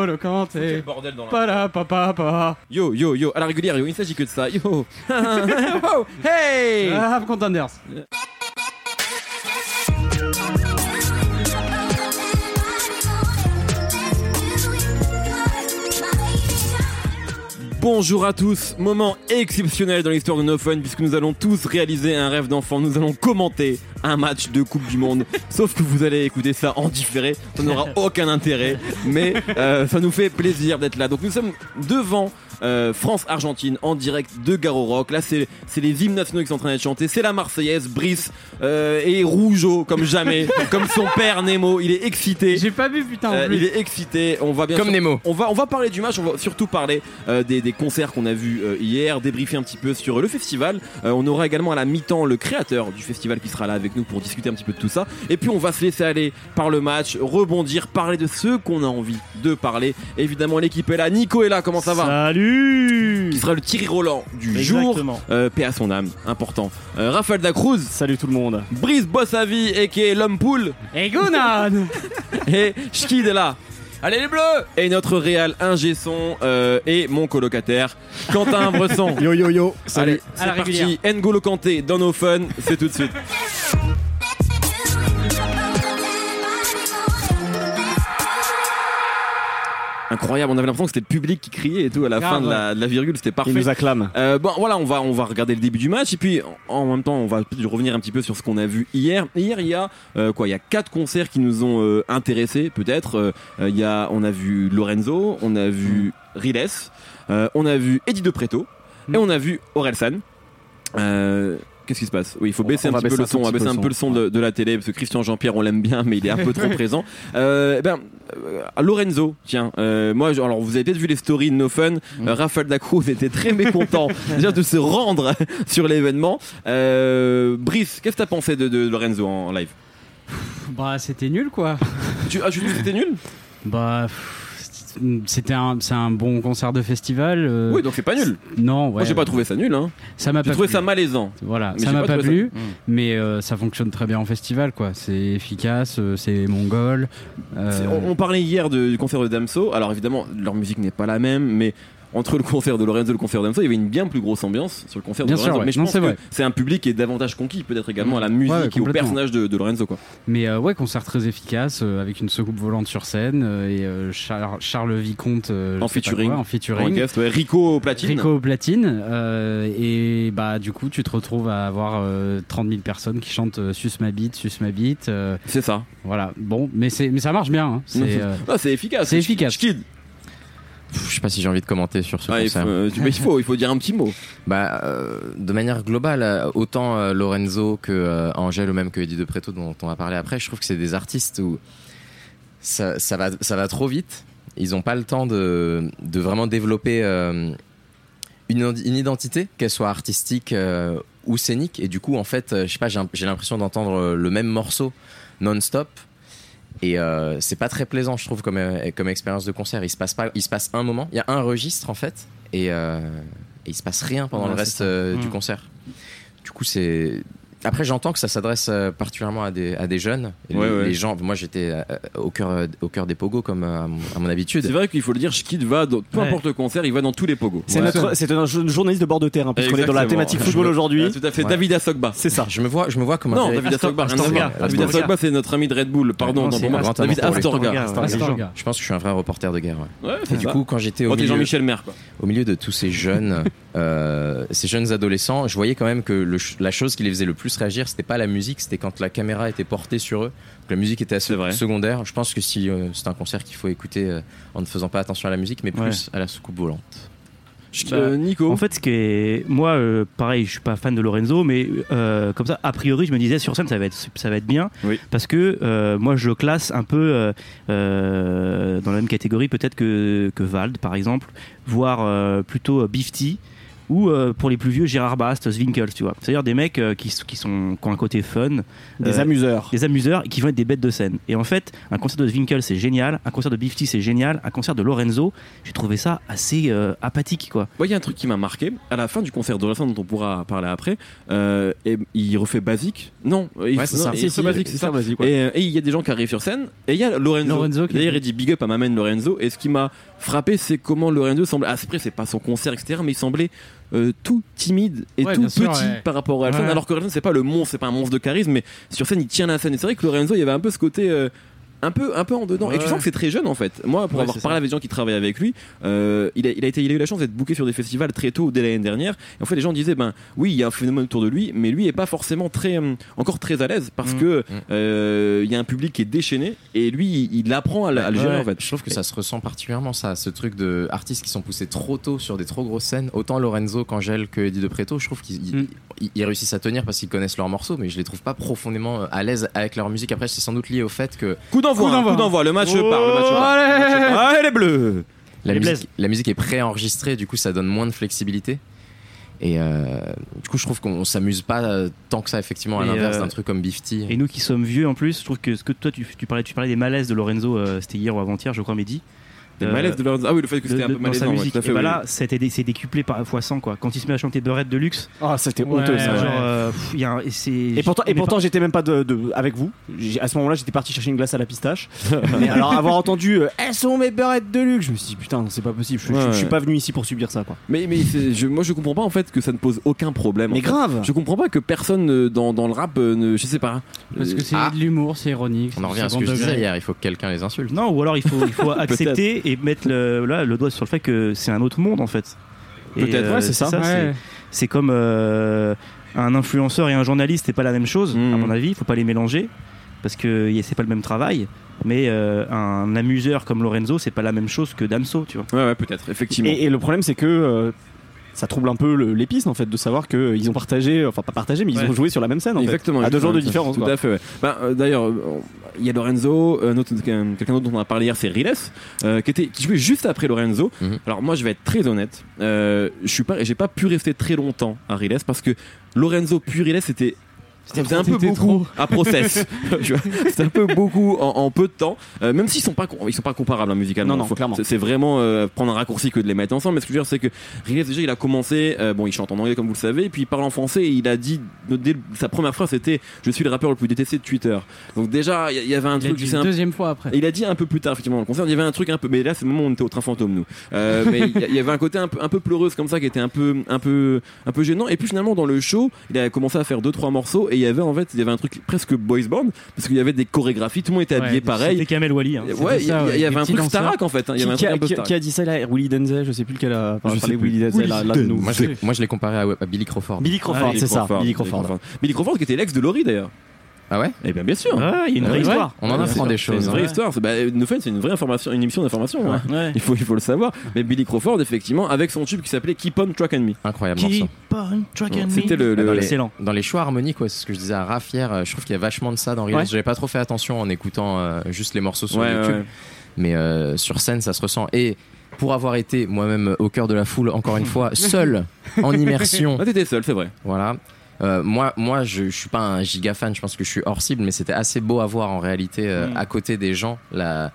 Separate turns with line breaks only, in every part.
N'Golo Kanté.
bordel dans
Pala papa pa.
Yo, yo, yo, à la régulière, yo, il ne s'agit que de ça. Yo, Oh, hey
Ah, have contenders.
Bonjour à tous, moment exceptionnel dans l'histoire de No Fun puisque nous allons tous réaliser un rêve d'enfant. Nous allons commenter un match de Coupe du Monde. Sauf que vous allez écouter ça en différé, ça n'aura aucun intérêt, mais euh, ça nous fait plaisir d'être là. Donc nous sommes devant euh, France-Argentine en direct de Garo Rock. Là, c'est c'est les hymnes nationaux qui sont en train d'être chantés. C'est la Marseillaise, Brice euh, et Rougeau comme jamais, comme son père Nemo. Il est excité.
J'ai pas vu putain en
Euh, il est excité. On va bien
Comme
sûr-
Nemo.
On va, on va parler du match. On va surtout parler euh, des, des concerts qu'on a vus euh, hier, débriefer un petit peu sur le festival. Euh, on aura également à la mi-temps le créateur du festival qui sera là avec nous pour discuter un petit peu de tout ça. Et puis on va se laisser aller par le match, rebondir, parler de ce qu'on a envie de parler. Évidemment, l'équipe est là. Nico est là. Comment ça va?
Salut
Qui sera le Thierry Roland du jour.
Exactement.
Euh, paix à son âme, important. Euh, Raphaël Dacruz,
Salut tout le monde.
Brice Bossavi et qui est l'homme poule.
Et Gunan
Et Schkid est là. Allez les bleus Et notre réal ingé son euh, et mon colocataire Quentin Bresson.
Yo yo yo.
Allez,
À la
c'est parti. N'Golo Kanté dans nos fun, c'est tout de suite. Incroyable, on avait l'impression que c'était le public qui criait et tout à la
Grave,
fin de la, de la virgule, c'était parfait.
Il nous acclame.
Euh, bon voilà, on va on va regarder le début du match et puis en, en même temps on va peut-être revenir un petit peu sur ce qu'on a vu hier. Hier il y a euh, quoi Il y a quatre concerts qui nous ont euh, intéressés peut-être. Euh, il y a on a vu Lorenzo, on a vu Riles, euh, on a vu Eddie De Preto et on a vu Orelsan. Euh, Qu'est-ce qui se passe Oui, il faut baisser
on
un
va
petit peu le son, on va baisser un peu le son de, de la télé parce que Christian Jean-Pierre on l'aime bien mais il est un peu trop présent. Euh, eh ben euh, Lorenzo, tiens, euh, moi je- alors vous avez peut-être vu les stories de No Fun, euh, Raphaël Dacruz était très mécontent déjà de se rendre sur l'événement. Euh, Brice, qu'est-ce que t'as pensé de, de Lorenzo en live?
Bah c'était nul quoi.
tu, Ah, tu trouves que c'était nul?
Bah pff, c'était un c'est un bon concert de festival. euh,
Oui, donc c'est pas nul.
Non, ouais.
Moi j'ai pas trouvé ça nul, hein.
Ça m'a
J'ai
pas
trouvé
plu.
ça malaisant.
Voilà,
Mais
ça
j'ai
m'a
pas
pas
trouvé
plu, mais euh, ça fonctionne très bien en festival quoi. C'est efficace, euh, c'est mongol. euh,
C'est- On, on parlait hier de- du concert de Damso. Alors évidemment, leur musique n'est pas la même, mais entre le concert de Lorenzo et le concert Damso, il y avait une bien plus grosse ambiance sur le concert
Bien
de
sûr,
Lorenzo.
ouais.
Mais je
Non,
pense que c'est un public qui est davantage conquis, peut-être également à la musique
Ouais,
et au personnage de, de Lorenzo. Quoi.
Mais euh, ouais, concert très efficace euh, avec une soucoupe volante sur scène euh, et Char- Charles Vicomte
En featuring.
quoi, en
En
featuring.
guest, ouais, Rico au platine.
Rico au platine et bah du coup tu te retrouves à avoir euh, 30 000 personnes qui chantent Sus ma bite, Sus ma bite.
C'est ça.
voilà, bon, mais mais ça marche bien. hein. C'est
efficace.
c'est efficace.
Je sais pas si j'ai envie de commenter sur ce
Ah, il, faut,
concert.
euh, mais il faut, il faut dire un petit mot.
Bah, euh, de manière globale, euh, autant euh, Lorenzo que euh, Angèle ou même que Eddie De Preto dont on va parler après, je trouve que c'est des artistes où ça, ça va, ça va trop vite. Ils n'ont pas le temps de, de vraiment développer une, une identité, qu'elle soit artistique ou scénique. Et du coup, en fait, je sais pas, j'ai l'impression d'entendre le même morceau non-stop. Et euh, c'est pas très plaisant, je trouve, comme, euh, comme expérience de concert. Il se passe pas, il se passe un moment, il y a un registre en fait, et, euh, et il se passe rien pendant
Ouais,
le reste euh, du
Mm.
concert. Du coup, c'est. Après, j'entends que ça s'adresse euh, particulièrement à des, à des jeunes. Et
Ouais,
les,
ouais.
les gens, moi, j'étais euh, au cœur, au cœur des pogos comme euh, à mon, à mon habitude.
C'est vrai qu'il faut le dire, Schkid va, dans, peu
Ouais.
importe le concert, il va dans tous les pogos.
C'est
Voilà.
notre, c'est un jo- journaliste de bord de terrain, puisqu'on est dans la thématique football
Ah,
aujourd'hui.
Tout à fait,
Ouais.
David Assogba.
C'est ça.
Je me vois, je me vois comme un
Non, David Assogba. David. Assogba, c'est notre ami de Red Bull. Pardon. David
Astorga. Je pense que je suis un vrai reporter de guerre. Et du coup, quand j'étais au
Oh, Jean-Michel Maire, quoi.
au milieu de tous ces jeunes, euh, ces jeunes adolescents, je voyais quand même que la chose qui les faisait le plus réagir, c'était pas la musique, c'était quand la caméra était portée sur eux. que La musique était assez secondaire. Je pense que si euh, c'est un concert qu'il faut écouter euh, en ne faisant pas attention à la musique, mais plus
Ouais.
à la soucoupe volante.
Bah,
euh, Nico.
En fait, ce qui est, moi, euh, pareil, je suis pas fan de Lorenzo, mais euh, comme ça, a priori, je me disais sur scène, ça va être, ça va être bien,
Oui.
parce que euh, moi, je le classe un peu dans la même catégorie, peut-être que que Vald, par exemple, voire euh, plutôt euh, Bifty. Ou euh, pour les plus vieux Gérard Bast, Zwinkels, tu vois. C'est-à-dire des mecs euh, qui, sont qui ont un côté fun,
Des
euh,
amuseurs.
des amuseurs et qui vont être des bêtes de scène. Et en fait, un concert de Zwinkels c'est génial, un concert de Bifty c'est génial, un concert de Lorenzo, j'ai trouvé ça assez euh, apathique quoi.
Il y a un truc qui m'a marqué. À la fin du concert de Orelsan, dont on pourra parler après, euh, et il refait basique. Non, il,
Ouais, c'est ça. Si, si,
basique, c'est ça.
vas-y, quoi.
Et euh, il y a des gens qui arrivent sur scène, et il y a Lorenzo.
Lorenzo qui-
D'ailleurs, il dit big up à ma main Lorenzo. Et ce qui m'a frappé, c'est comment Lorenzo semble. Ah, c'est c'est pas son concert, etc. Mais il semblait euh, tout timide et
Ouais,
tout petit
sûr, ouais.
par rapport à Orelsan.
Ouais.
Alors que Orelsan, c'est pas le monstre, c'est pas un monstre de charisme, mais sur scène, il tient la scène. Et c'est vrai que Lorenzo, il y avait un peu ce côté. Euh, un peu, un peu en dedans. Et tu
Ouais.
sens que c'est très jeune en fait. Moi, pour
Ouais,
avoir parlé
ça.
avec des gens qui travaillent avec lui, euh, il, a, il, a été, il a eu la chance d'être booké sur des festivals très tôt dès l'année dernière. Et en fait, les gens disaient, ben oui, il y a un phénomène autour de lui, mais lui est pas forcément très, hum, encore très à l'aise parce
Mm.
que
Mm.
euh, il y a un public qui est déchaîné et lui, il, il apprend à, le- à le gérer
Ouais.
en fait.
Je trouve que ça se ressent particulièrement, ça, ce truc de artistes qui sont poussés trop tôt sur des trop grosses scènes. Autant Lorenzo qu'Angèle que Eddie de Preto, je trouve qu'ils ils-
Mm.
ils- ils réussissent à tenir parce qu'ils connaissent leurs morceaux, mais je les trouve pas profondément à l'aise avec leur musique. Après, c'est sans doute lié au fait que
Coup d'envoi,
Coup
hein,
d'envoi.
coup d'envoi, le match
Oh,
part, le match part.
allez
Le match part. Allez les bleus
la
Les
musique, la musique est préenregistrée, du coup, ça donne moins de flexibilité. Et euh, du coup, je trouve qu'on s'amuse pas euh, tant que ça, effectivement, à l'inverse
euh,
d'un truc comme Bifty.
Et nous qui sommes vieux en plus, je trouve que ce que toi tu, tu parlais, tu parlais des malaises de Lorenzo, euh, c'était hier ou avant-hier, je crois, Mehdi.
Des
Euh,
malaises de Lorenzo. Ah oui, le fait que c'était un peu
dans sa
malaisant. ouais,
musique.
tout à fait,
et bah
oui.
là, c'était c'est décuplé par fois 100 quoi. Quand il se met à chanter Beurette de luxe,
Ah, c'était
Ouais,
honteux ça.
genre, euh, pff, il y a un- et
pourtant, et pourtant j'étais même pas de, de- avec vous. À ce moment-là, j'étais parti chercher une glace à la pistache. Mais alors, avoir entendu euh, Elles sont mes beurrettes de luxe, je me suis dit Putain, c'est pas possible. Je, je-
Ouais,
je suis pas venu ici pour subir ça, quoi.
Mais, mais je, moi, je comprends pas en fait que ça ne pose aucun problème.
Mais
fait.
grave
Je comprends pas que personne dans, dans le rap, ne, je sais pas.
Parce que c'est
Ah.
de l'humour, c'est ironique.
On en
c'est
revient à ce que je disais
degré.
hier, il faut que quelqu'un les insulte.
Non, ou alors il faut, il faut accepter et mettre le, là, le doigt sur le fait que c'est un autre monde en fait.
Peut-être,
ouais, c'est ça.
c'est
Ouais.
C'est comme euh, un influenceur et un journaliste, c'est pas la même chose, à mon avis. Il faut pas les mélanger parce que c'est pas le même travail. Mais euh, un amuseur comme Lorenzo, c'est pas la même chose que Damso, tu vois.
Ouais, ouais, peut-être, effectivement.
Et, et le problème, c'est que euh, ça trouble un peu pistes, en fait, de savoir qu'ils ont partagé, enfin pas partagé, mais ils
Ouais.
ont joué sur la même scène, en
Exactement.
fait. À deux jours de différence,
Tout
quoi.
à fait. ouais. Bah, euh, D'ailleurs, euh, il y a Lorenzo, autre- quelqu'un d'autre dont on a parlé hier, c'est Riles, euh, qui, était, qui jouait juste après Lorenzo.
Mhm.
Alors moi, je vais être très honnête. Euh, je suis pas, j'ai pas pu rester très longtemps à Riles parce que Lorenzo puis Riles, c'était c'était un peu
C'était
beaucoup à process. C'était un peu beaucoup en, en peu de temps. Euh, même s'ils sont pas ils sont pas comparables hein, musicalement.
Non, non,
Faut-
clairement.
C'est c'est vraiment euh, prendre un raccourci que de les mettre ensemble. Mais ce que je veux dire, c'est que Riles déjà, il a commencé. euh, bon, il chante en anglais comme vous le savez, et puis il parle en français. Et il a dit dès le- sa première phrase, c'était "Je suis le rappeur le plus détesté de Twitter". Donc déjà, il y, avait un
Il a
truc.
dit
c'est
une
un-
deuxième fois après.
il a dit un peu plus tard, effectivement, dans le concert, il y avait un truc un peu. Mais là, c'est le moment où on était au train fantôme, nous. Euh, mais il y, il y avait un côté un peu, un peu pleureuse comme ça qui était un peu, un peu, un peu gênant. Et puis finalement, dans le show, il a commencé à faire deux, trois morceaux. Et il y avait en fait, il y avait un truc presque boys band parce qu'il y avait des chorégraphies, tout le monde était habillé
Ouais,
pareil.
C'était Kamel Wally. hein.
Ouais, il y,
ouais,
il y avait un truc. Starak en fait. hein. Il y
Qui,
avait un
qui
truc
a,
un peu
qui a-
Starak.
qui a dit ça là Willy Denzel, je sais plus lequel a
Je
parlé
plus.
Willy Denzel là, là de nous.
Moi, je l'ai- comparé à, à Billy Crawford.
Billy Crawford,
Ah,
c'est ça, Billy Crawford.
Billy Crawford qui était l'ex de Laurie d'ailleurs.
Ah ouais
Eh bien, bien sûr.
Ah, il y a une
Ah
vraie
ouais.
histoire.
On en apprend des.
C'est
choses.
une vraie
hein.
histoire. C'est- Bah, No Fun, c'est une vraie information, une émission d'information. hein.
Ouais.
Il faut, il faut le savoir. Mais Billy Crawford, effectivement, avec son tube qui s'appelait Keep On Track and Me.
Incroyable morceau.
Keep on tracking me.
C'était le, le-
Dans les-
Excellent.
Dans les choix harmoniques, ouais, c'est ce que je disais à Raph hier, euh, je trouve qu'il y a vachement de ça dans Reels.
Ouais.
J'avais pas trop fait attention en écoutant euh, juste les morceaux sur
Ouais,
YouTube,
ouais.
mais euh, sur scène, ça se ressent. Et pour avoir été moi-même au cœur de la foule, encore une fois, seul, en immersion,
Ah, t'étais seul, c'est vrai.
voilà. Euh, moi, moi je, je suis pas un giga fan, je pense que je suis hors cible, mais c'était assez beau à voir en réalité euh,
Mm.
à côté des gens. La,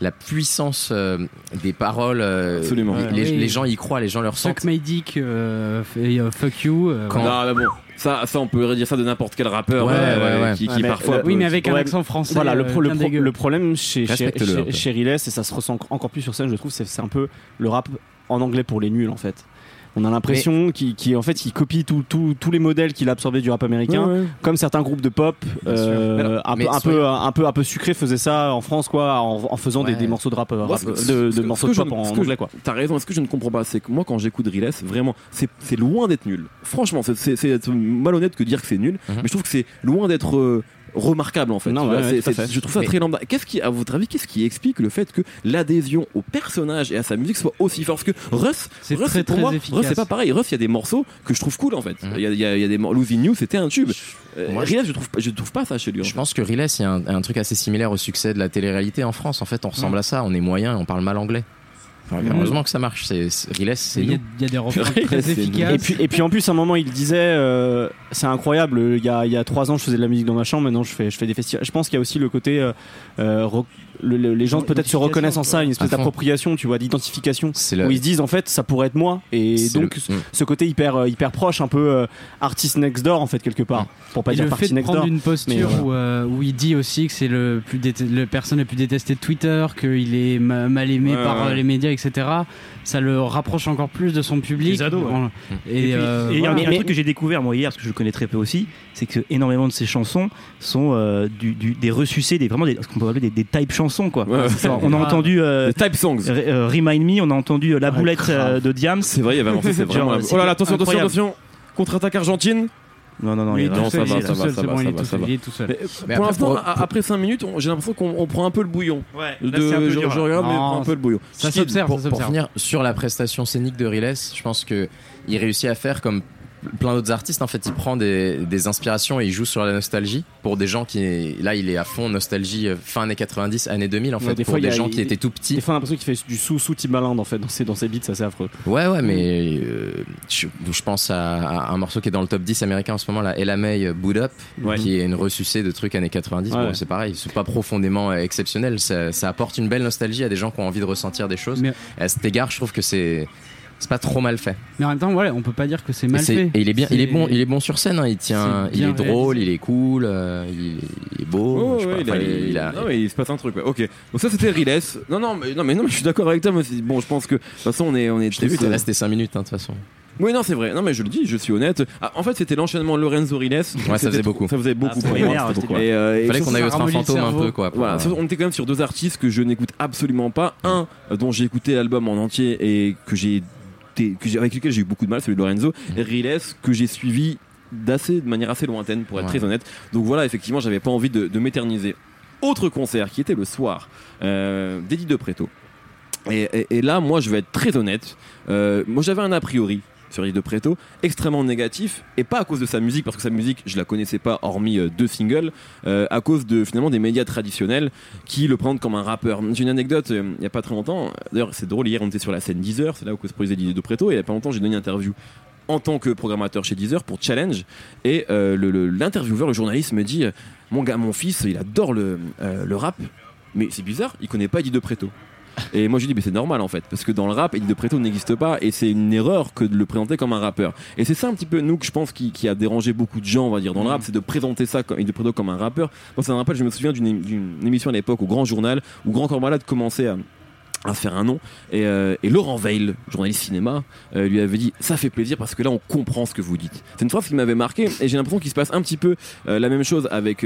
la puissance euh, des paroles, euh,
Absolument.
les,
Ouais.
les gens y croient, les gens le ressentent.
Suck my dick, euh, et, fuck you. euh,
Quand-
voilà.
Non, mais bon, ça, ça, on peut dire ça de n'importe quel rappeur
Ouais,
euh,
ouais, ouais.
qui, qui
Ouais, mais-
parfois.
euh,
Oui, mais avec un accent français.
Voilà, le, pro- le,
bien
pro-
dégueu.
le problème chez, chez, chez, chez Riles, et ça se ressent encore plus sur scène, je trouve, c'est un peu le rap en anglais pour les nuls en fait. On a l'impression qu'il qu'il- en fait, il copie tout- tout- tous les modèles qu'il a absorbés du rap américain,
Ouais, ouais.
comme certains groupes de pop, euh,
Mais
un,
mais
peu, un, peu, un, peu, un peu sucré faisaient ça en France, quoi, en, en faisant des,
Ouais.
des morceaux de rap, euh,
Moi,
rap-
ce-
de,
ce-
de
ce-
morceaux
ce
de pop
je-
en anglais, quoi.
T'as raison, ce que je ne comprends pas, c'est que moi, quand j'écoute Riles, vraiment, c'est c'est loin d'être nul. Franchement, c'est- c'est c'est être malhonnête que dire que c'est nul,
Mhm.
mais je trouve que c'est loin d'être. Remarquable en fait
Non,
Tu
ouais,
vois,
ouais,
c'est-
tout à
c'est-
fait.
je trouve ça
Mais-
très lambda qu'est-ce qui à votre avis qu'est-ce qui explique le fait que l'adhésion au personnage et à sa musique soit aussi forte? Parce que Russ
C'est
Russ,
très
pour
très
moi
efficace.
Russ c'est pas pareil Russ il y a des morceaux que je trouve cool en fait il
Mhm.
y, a, il y a- y a des Losing You c'était un tube euh,
Moi,
Riles, je trouve pas- je trouve pas ça chez lui en
Je
fait.
pense que Riles, il y a un, un truc assez similaire au succès de la télé-réalité en France. En fait, on ressemble à ça. On est moyen on parle mal anglais. Heureusement que ça marche. C'est c'est- Riles, c'est
Il y, a, y des refrains
Purée,
très efficaces.
Et puis, et puis en plus, à un moment, il disait euh, c'est incroyable. Il y, a, il y a trois ans, je faisais de la musique dans ma chambre. Maintenant, je fais, je fais des festivals. Je pense qu'il y a aussi le côté. euh, euh, re- le- le- les gens peut-être se reconnaissent en ça, une espèce d'appropriation, tu vois, d'identification.
C'est le-
Où ils se disent en fait, ça pourrait être moi. Et
c'est
donc,
le- Mm.
ce côté hyper, hyper proche, un peu euh, artist next door en fait, quelque part. Pour pas
et
dire
le fait
party
de
next
prendre
door.
une posture
mais
où, euh, où il dit aussi que c'est le plus déte- le personne la plus détestée de Twitter, qu'il est ma- mal aimé
Ouais,
par
ouais.
les médias, etc. Ça le rapproche encore plus de son public.
Des ados, ouais. Et,
euh,
il y a
voilà.
un, truc que j'ai découvert moi hier, parce que je le connais très peu aussi, c'est que énormément de ces chansons sont euh, du, du- des ressucés, des, vraiment des, ce qu'on peut appeler des, des type chansons. Quoi.
Ouais,
on a
Ah.
entendu euh,
Les type songs.
R- euh, Remind Me, on a entendu euh, La
Ouais,
Boulette euh, de Diams.
C'est vrai, il y avait vraiment c'est vraiment.
Genre,
la- Oh là là, attention, attention, attention. Contre-attaque Argentine.
Non, non, non, il vraiment-
non, ça va,
est
ça
tout
va,
seul,
ça va, ça
il est
va,
tout
ça
seul, il est tout
pour
après,
l'instant, après 5 minutes, on- j'ai l'impression qu'on on prend un peu le bouillon.
Ouais,
je, regarde, mais on prend un peu le bouillon.
Ça s'observe,
pour,
ça
pour
s'observe.
finir sur la prestation scénique de Riles, je pense que il réussit à faire comme plein d'autres artistes. En fait, il prend des, des inspirations et il joue sur la nostalgie pour des gens qui là, il est à fond nostalgie euh, fin années 90, années 2000 en
Ouais,
fait
des
pour
fois,
des
a-
gens qui
il-
étaient tout petits.
Des fois, l'impression qu'il fait du sous-sous Timbaland en fait dans ses, dans ses beats, ça c'est affreux.
Ouais, ouais, mais euh, je, je pense à, à un morceau qui est dans le top 10 américain en ce moment, là, Ella May euh, Boot Up,
Ouais.
qui est une ressucée de trucs années 90.
Ouais.
Bon, c'est pareil, c'est pas profondément exceptionnel. Ça, ça apporte une belle nostalgie à des gens qui ont envie de ressentir des choses.
Mais-
à cet égard, je trouve que c'est c'est pas trop mal fait.
Mais en même temps, voilà, on peut pas dire que c'est
Et,
mal
c'est-
fait.
et il est bien, il est bon, il est bon sur scène. hein, il tient, il est drôle,
réalisé.
il est cool, euh, il, il est beau.
Oh, ouais, il,
enfin,
a,
il- il a-
non, mais il se passe un truc. ouais. Ok. Donc ça c'était Riles. Non, non, mais non, mais non, mais je suis d'accord avec toi. moi, c'est- bon, je pense que de toute façon on est, on est.
Je t'ai vu,
tous,
t'es
euh,
resté 5 minutes hein, de toute façon.
Oui, non, c'est vrai. Non, mais je le dis, je suis honnête. Ah, en fait, c'était l'enchaînement Lorenzo Riles.
Ouais, ça faisait beaucoup.
Ça faisait beaucoup
Ah,
pour moi. Et, euh, et
Fallait qu'on aille
ça
au train
ramollit le
fantôme un peu quoi.
Voilà,
euh,
on était quand même sur deux artistes que je n'écoute absolument pas. Un dont j'ai écouté l'album en entier et que j'ai, que avec lequel j'ai eu beaucoup de mal, celui de Lorenzo. Et Riles que j'ai suivi d'assez, de manière assez lointaine, pour être
Ouais.
très honnête. Donc voilà, effectivement, j'avais pas envie de, de m'éterniser. Autre concert qui était le soir euh, d'Eddie De Preto. Et, et- et là, moi, je vais être très honnête. Euh, moi, j'avais un a priori sur Eddie De Preto extrêmement négatif et pas à cause de sa musique parce que sa musique je la connaissais pas hormis euh, deux singles euh, à cause de finalement des médias traditionnels qui le prennent comme un rappeur. J'ai une anecdote euh, il y a pas très longtemps d'ailleurs c'est drôle hier on était sur la scène Deezer c'est là où se produisait Eddie De Preto et il y a pas longtemps j'ai donné une interview en tant que programmateur chez Deezer pour Challenge et l'intervieweur le, journaliste me dit mon gars mon fils il adore le, le rap mais c'est bizarre il connaît pas Eddie De Preto et moi je dis mais c'est normal en fait. Parce que dans le rap Eddie De Preto n'existe pas. Et c'est une erreur que de le présenter comme un rappeur. Et c'est ça un petit peu nous que je pense qui, qui a dérangé beaucoup de gens on va dire dans le rap c'est de présenter ça comme Eddie De Preto comme un rappeur. Moi ça me rappelle je me souviens d'une émission à l'époque au Grand Journal où Grand Corps Malade commençait à à se faire un nom. Et, euh, et Laurent Veil, journaliste cinéma, euh, lui avait dit ça fait plaisir parce que là on comprend ce que vous dites. C'est une phrase qui m'avait marqué et j'ai l'impression qu'il se passe un petit peu euh, la même chose avec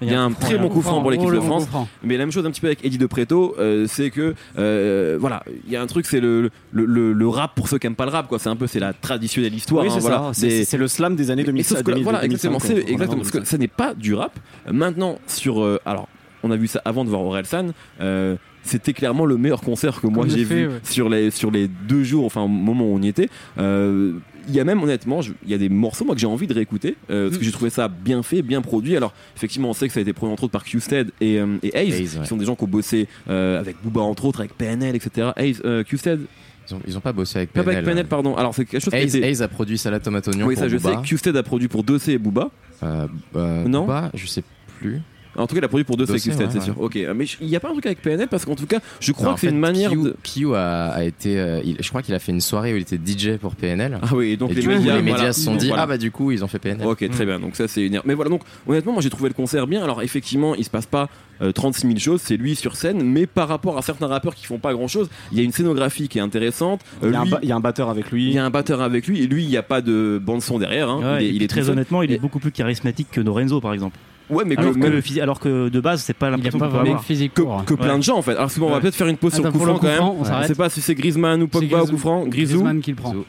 il y a un très bon coup franc pour l'équipe de France. Mais la même chose un petit peu avec Eddie De Preto, euh, c'est que euh, voilà, il y a un truc, c'est le, le, le, le rap pour ceux qui aiment pas le rap, quoi. C'est un peu c'est la traditionnelle histoire.
oui,
hein,
c'est
voilà. Des-
le slam des années
et
2000.
sauf que là, voilà, exactement, c'est exactement parce que
2005.
ça n'est pas du rap. Euh, Maintenant, sur euh, alors, on a vu ça avant de voir Orelsan. Euh, c'était clairement le meilleur concert que moi j'ai vu
ouais.
sur les sur les deux jours, enfin au moment où on y était. Euh, il y a même honnêtement, il y a des morceaux moi que j'ai envie de réécouter euh, parce que j'ai trouvé ça bien fait, bien produit. Alors effectivement, on sait que ça a été produit entre autres par Q-Stead et, euh, et Hayes,
Hayes, ouais.
qui sont des gens qui ont bossé euh, avec Booba entre autres, avec PNL, etc. Hayes, euh, Q-Stead,
Ils ont, ils ont pas bossé avec
pas
PNL.
avec PNL, pardon. Alors c'est quelque chose qui a
Hayes, Hayes a produit Salade Tomate Oignon
Oui,
pour
ça je sais. Q-Stead a produit pour Dossé et Booba.
Euh, euh,
Non
Booba, je sais plus.
En tout cas, il a produit pour et
Dossé,
Q-Stead,
ouais,
c'est
ouais.
sûr. Ok, mais il n'y a pas un truc avec PNL parce qu'en tout cas, je crois
Non,
que c'est une manière de.
Q a, a été, euh, il- je crois qu'il a fait une soirée où il était DJ pour PNL.
Ah oui, et donc
et
les
du coup,
médias,
les médias
voilà.
se sont dit
Voilà.
ah bah du coup ils ont fait PNL.
Ok, très bien. Donc ça, c'est une erreur. Mais voilà, donc honnêtement, moi j'ai trouvé le concert bien. Alors effectivement, il se passe pas euh, 36 000 choses. C'est lui sur scène, mais par rapport à certains rappeurs qui font pas grand chose, il y a une scénographie qui est intéressante. Euh,
Il y, a un
lui,
ba- il y a un batteur avec lui.
il y a un batteur avec lui, et lui, il n'y a pas de bande son derrière. hein.
Ouais,
il est, il
très honnêtement, il est beaucoup plus charismatique que Lorenzo par exemple.
Ouais, mais que,
Alors que,
même-
alors que de base, c'est pas l'impression
pas vraiment physique
que,
pour.
que plein de gens en fait. Alors souvent, on va peut-être faire une pause sur le
Attends,
coup franc quand même.
on
Je
s'arrête.
sais pas si c'est Griezmann ou Pogba ou coup franc. Grisou.
Griezmann qui le prend.
Grisou.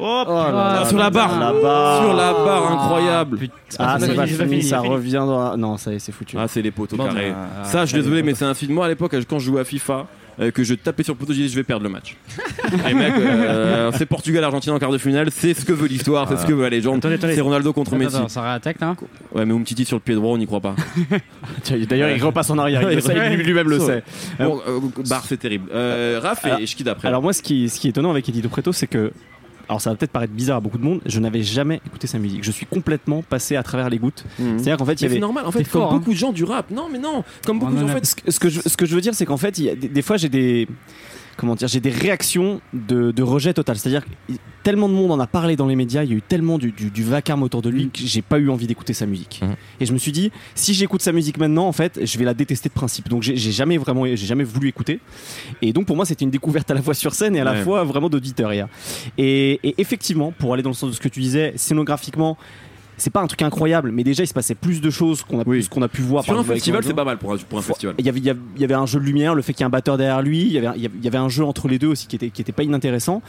Oh,
Ah, sur la barre.
La barre.
Sur la barre, incroyable.
Putain.
Ah,
c'est
c'est pas
fini,
ça
c'est fini.
revient dans la... Non, ça y est, c'est foutu.
Ah, c'est les poteaux
Bon,
carrés.
bah,
ça, je suis désolé, mais c'est un film. Moi, à l'époque, quand je jouais à FIFA, euh, que je tapais sur le poteau, je disais je vais perdre le match. Et mec, euh, c'est Portugal-Argentine en quart de finale, c'est ce que veut l'histoire, c'est ce que veut la légende.
Attendez, attendez.
C'est Ronaldo contre
Attends,
Messi.
attends, ça réattaque là
Ouais, mais Umtiti sur le pied droit, on n'y croit pas.
D'ailleurs, il repasse en arrière. Il le sait, lui- lui-même le sait.
Bon, euh, Barre, c'est terrible. Euh, Raph et, et je quitte après.
Alors moi, ce qui, ce qui est étonnant avec De Preto, c'est que, alors ça va peut-être paraître bizarre à beaucoup de monde, je n'avais jamais écouté sa musique. Je suis complètement passé à travers les gouttes.
Mhm.
C'est-à-dire qu'en fait, il y
Mais c'est
avait
normal, en fait, comme
fort, hein.
beaucoup de gens du rap. Non, mais non, comme beaucoup de gens,
en
fait.
ce que, ce que je, ce que je veux dire, c'est qu'en fait, il y a des, des fois, j'ai des comment dire, j'ai des réactions de, de rejet total. C'est-à-dire que tellement de monde en a parlé dans les médias, il y a eu tellement du, du- du vacarme autour de lui que j'ai pas eu envie d'écouter sa musique.
Mhm.
Et je me suis dit, si j'écoute sa musique maintenant, en fait, je vais la détester de principe. Donc j'ai jamais vraiment, j'ai jamais voulu écouter. Et donc pour moi, c'était une découverte à la fois sur scène et à la
Ouais.
fois vraiment d'auditeur. et effectivement, pour aller dans le sens de ce que tu disais, scénographiquement. C'est pas un truc incroyable, mais déjà il se passait plus de choses qu'on a,
Oui.
qu'on a pu voir.
Sur
par
un festival, c'est pas mal pour un, pour un
Faut-
festival.
Il y, avait, il y avait- un jeu de lumière, le fait qu'il y ait un batteur derrière lui, y avait- il y avait un jeu entre les deux aussi qui était, qui était pas inintéressant.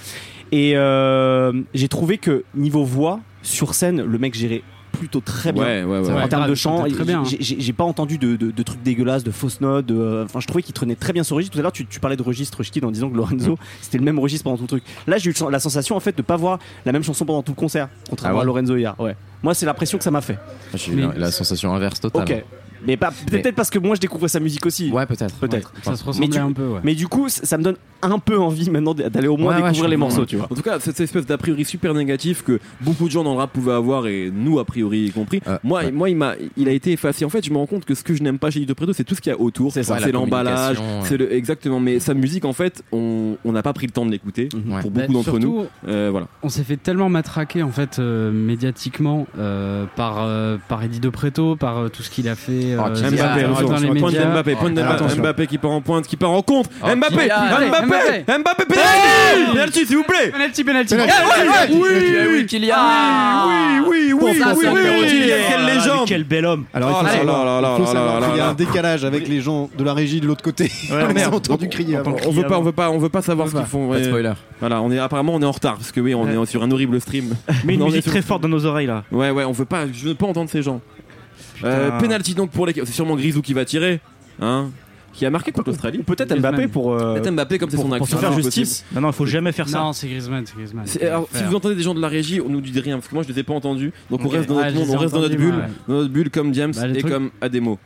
Et euh, j'ai trouvé que niveau voix, sur scène, le mec gérait plutôt très bien.
Ouais, ouais, ouais.
C'est
En termes de chant,
c'était très bien, hein.
j'ai- pas entendu de, de- de trucs dégueulasses, de fausses notes. de, euh, Enfin, je trouvais qu'il traînait très bien ce registre. Tout à l'heure, tu, tu parlais de registre Schkid en disant que Lorenzo, c'était le même registre pendant tout le truc. Là, j'ai eu la sensation en fait de pas voir la même chanson pendant tout le concert, contrairement
Ah ouais
à Lorenzo hier. Ouais. Moi, c'est l'impression que ça m'a fait.
J'ai eu
Mais-
la, la sensation inverse totale.
Ok. Mais pas-
Mais-
peut-être parce que moi, je découvrais sa musique aussi.
Ouais, peut-être.
Peut-être.
Ça se
Mais
ressemblait
du-
un peu, ouais.
Mais du coup, ça me donne un peu envie maintenant d'aller au moins
Ouais,
découvrir les morceaux,
ouais.
tu vois.
En tout cas, cette espèce d'a priori super négatif que beaucoup de gens dans le rap pouvaient avoir et nous a priori y compris.
Euh,
moi,
ouais.
moi, il m'a, il a été effacé. En fait, je me rends compte que ce que je n'aime pas chez Lito Preto, c'est tout ce qu'il y a autour.
C'est ça,
Ouais,
c'est
la
l'emballage, c'est le exactement. Mais sa musique, en fait, on on n'a pas pris le temps de l'écouter.
Mhm.
Ouais.
Pour
Bah,
beaucoup d'entre nous, Euh, voilà.
on s'est fait tellement matraquer en fait euh, médiatiquement euh, par euh, par Eddie De Preto, par euh, tout ce qu'il a fait
Oh,
euh, dans-
Mbappé,
dans
attention,
les
pointe
médias.
Oh,
d'Mbappé,
attention.
Mbappé qui part en pointe, qui part en contre.
Oh,
Mbappé.
Allez,
Mbappé,
Mbappé.
Mbappé, penalty, penalty, s'il vous plaît.
Penalty, penalty.
Penalty.
Eh, oui, oui,
Kylian
oui, oui, oui, oui, oui,
numéro
oui,
10.
Kylian,
Oh
quelle
mais
légende.
Quel bel homme.
Alors, il
Oh
y a un décalage avec les gens de la régie de l'autre côté.
Ouais,
Ils
merde.
ont entendu crier.
On veut pas, on veut pas, on veut pas savoir ce qu'ils font.
Spoiler.
Voilà, on est apparemment on est en retard parce que oui, on est sur un horrible stream.
Mais une
on
musique très forte dans nos oreilles là.
Ouais, ouais, on veut pas, je veux pas entendre ces gens. Euh, penalty donc pour l'équipe, c'est sûrement Grisou qui va tirer, hein, qui a marqué contre l'Australie.
Ou peut-être Mbappé pour, euh,
Peut-être Mbappé comme c'est
pour,
son
pour
action.
se faire
Ah,
justice.
Non, non, il faut jamais faire ça.
Non, c'est Griezmann, c'est Griezmann.
C'est- alors, si vous entendez des gens de la régie, on nous dit rien parce que moi je les ai pas entendus. Donc on
Ok.
reste dans
Ouais,
notre
je
monde,
les ai
on reste dans notre
entendus,
bulle,
moi,
dans notre bulle comme James
Bah, le
et
truc-
comme Ademo.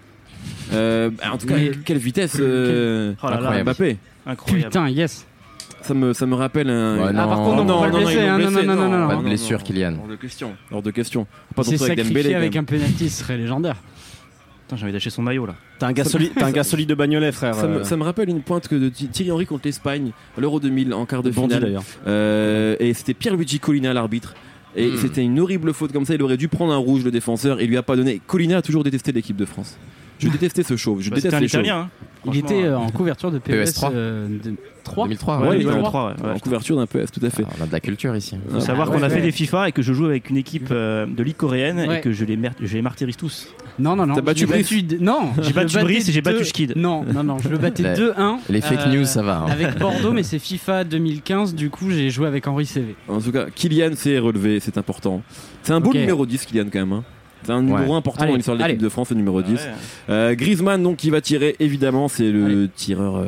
Euh, bah, en tout cas,
Mais-
quelle vitesse euh,
Oh là là.
Mbappé.
incroyable.
Putain, yes.
Ça me, ça me rappelle un.
Ouais, non. Ah, par contre,
on va le blesser,
ils l'ont
hein, non, non, non, non,
Pas
non.
de blessure, Kylian.
Hors de question. Hors de question. Pas
C'est
trop avec
sacrifié
Dembélé.
avec un penalty, ce serait légendaire.
Putain, j'ai envie d'acheter son maillot là.
T'as un gars solide, t'as un gars solide de Bagnolet, frère.
Ça me,
euh,
ça me rappelle une pointe que de Thi- Thierry Henry contre l'Espagne l'Euro 2000 en quart de
Bandit,
finale.
d'ailleurs.
Euh, et c'était Pierluigi Collina l'arbitre. Et
Hmm.
c'était une horrible faute comme ça. Il aurait dû prendre un rouge le défenseur. Et il lui a pas donné. Collina a toujours détesté l'équipe de France. Je détestais ce chauve. Je
Bah,
déteste les chauves.
italien. hein.
Il était euh,
euh,
en couverture de PES
PES
euh, de- 3
2003,
Ouais,
Ouais,
il
il
doit
doit
le
le trois, ouais, ouais.
En couverture d'un PS, tout à fait.
Ah, On a de la culture ici.
Faut savoir qu'on a fait
ouais.
des FIFA et que je joue avec une équipe euh, de ligue coréenne
Ouais.
et que je les, mer- je les martyrise tous.
Non, non, non.
T'as battu
J'ai
Brice
battu- Non,
J'ai battu Brice et j'ai battu Schkid.
Non, non, non, je le battais
Les-
2-1.
Les fake
euh,
news, ça va. hein.
Avec Bordeaux, mais c'est FIFA 2015. Du coup, j'ai joué avec Henri CV.
En tout cas, Kylian s'est relevé, c'est important. C'est un beau numéro 10, Kylian, quand même. C'est un numéro
Ouais.
important dans l'histoire de l'équipe de France, le numéro 10.
Ouais.
Euh, Griezmann, donc, qui va tirer, évidemment, c'est le
Allez.
tireur euh,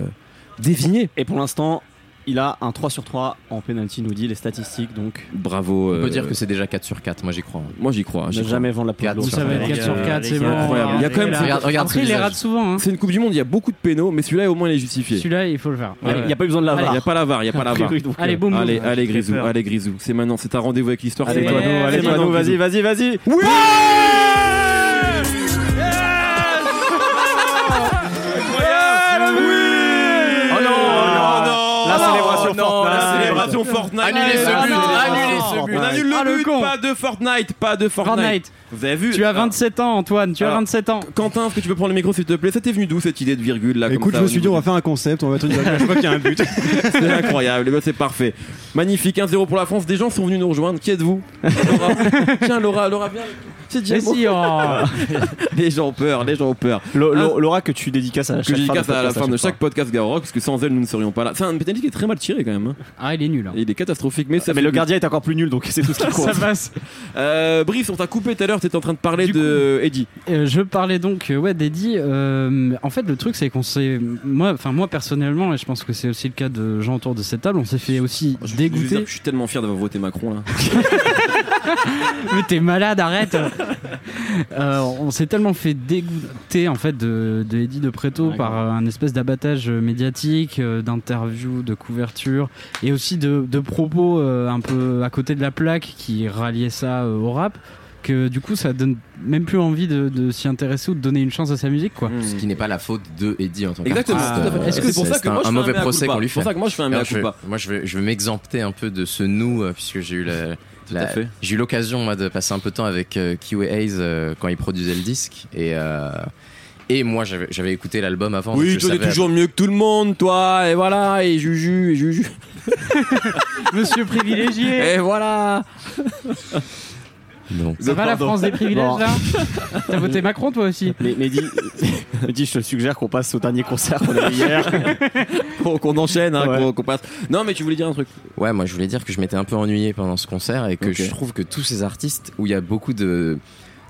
désigné.
Et pour l'instant, il a un 3 sur 3 en penalty, nous dit les statistiques. Donc,
Bravo.
On peut
euh,
dire que c'est déjà 4 sur 4, moi j'y crois.
Moi, j'y crois. j'y
ne jamais vendre la
sur
va être
les
4
gars,
sur 4,
les
c'est bon.
incroyable. Il y a quand même-
Là.
Regarde, regarde
Après, il les rate souvent. hein.
C'est une Coupe du Monde, il y a beaucoup de pénaux, mais celui-là, au moins, il est justifié.
Celui-là, il faut le faire.
Il n'y a pas eu besoin de la
Il
VAR.
n'y a pas la VAR, il n'y a pas la VAR.
Allez,
euh,
boum, boum.
Allez, allez, Grisou, allez, Grisou. C'est maintenant, c'est un rendez-vous avec l'histoire.
Allez, allez, vas-y, vas-y, vas-y.
Oui
Fortnite.
Annulez ce
Ah
but, annulez but.
On annule le
Ah, le
but,
con.
pas de Fortnite, pas de Fortnite.
Fortnite.
Vous avez vu
Tu as
Alors,
27 ans, Antoine. Tu as
Alors,
27 ans.
Quentin, est-ce que tu peux prendre le micro s'il te plaît? Ça t'est venu d'où cette idée de virgule là comme
Écoute,
ça,
je me suis dit, on va faire un concept, on va mettre une virgule à chaque fois qu'il y a un but.
C'est incroyable, eh ben, c'est parfait. Magnifique, 1-0 pour la France. Des gens sont venus nous rejoindre. Qui êtes-vous? Laura. Tiens, Laura, Laura, viens.
Mais si, oh.
Les gens ont peur, les gens ont peur.
Lo-
Ah.
Lo- Laura que tu dédicaces à
Que je
de
dédicace à la fin de
chaque
chaque podcast Garrock, parce que sans elle, nous ne serions pas là. C'est un pénalty qui est très mal tiré quand même. hein.
Ah, il est nul. hein.
Il est catastrophique, mais ça
fois. Mais le gardien est encore plus nul, donc c'est tout ce qui compte.
Ça passe.
Euh, Brice, on t'a coupé tout à l'heure, t'étais en train de parler
Du
de Eddie.
Euh, je parlais donc euh, ouais d'Eddie. Euh, en fait, le truc c'est qu'on s'est, moi, enfin moi personnellement, et je pense que c'est aussi le cas de gens autour de cette table, on s'est fait aussi
Je, dire
dégoûter.
je suis tellement fier d'avoir voté Macron là.
Mais t'es malade, arrête. Euh, on s'est tellement fait dégoûter en fait de, de Eddie de Preto
Ouais,
par euh, un espèce d'abattage euh, médiatique, euh, d'interviews, de couverture et aussi de, de propos un peu à côté de la plaque qui ralliaient ça au rap. Que du coup, ça donne même plus envie de, de s'y intéresser ou de donner une chance à sa musique, quoi.
Ce qui n'est pas la faute de Eddie en tant
Exactement.
qu'artiste.
fait.
Euh,
Est-ce que c'est pour ça que
un,
moi je
un mauvais procès qu'on lui
C'est pour
fait.
ça que moi je fais un mea culpa.
moi, je vais, je vais m'exempter un peu de ce nous, euh, puisque j'ai eu la,
Tout à
la-
fait.
j'ai eu l'occasion moi de passer un peu de temps avec euh, Kiwi Hayes euh, quand il produisait le disque et euh, et moi j'avais j'avais écouté l'album avant.
Oui, toi t'es
savais-
toujours mieux que tout le monde, toi, et voilà, et Juju, et Juju,
Monsieur privilégié.
et voilà.
Donc,
Ça va la
Pardon.
France des privilèges
Bon.
là T'as voté Macron toi aussi
Mais Mehdi, Mehdi, je te suggère qu'on passe au dernier concert qu'on a eu hier.
Qu'on enchaîne, hein,
Ouais.
qu'on- passe. Non, mais tu voulais dire un truc.
Ouais, moi je voulais dire que je m'étais un peu ennuyé pendant ce concert et que je trouve que tous ces artistes où il y a beaucoup de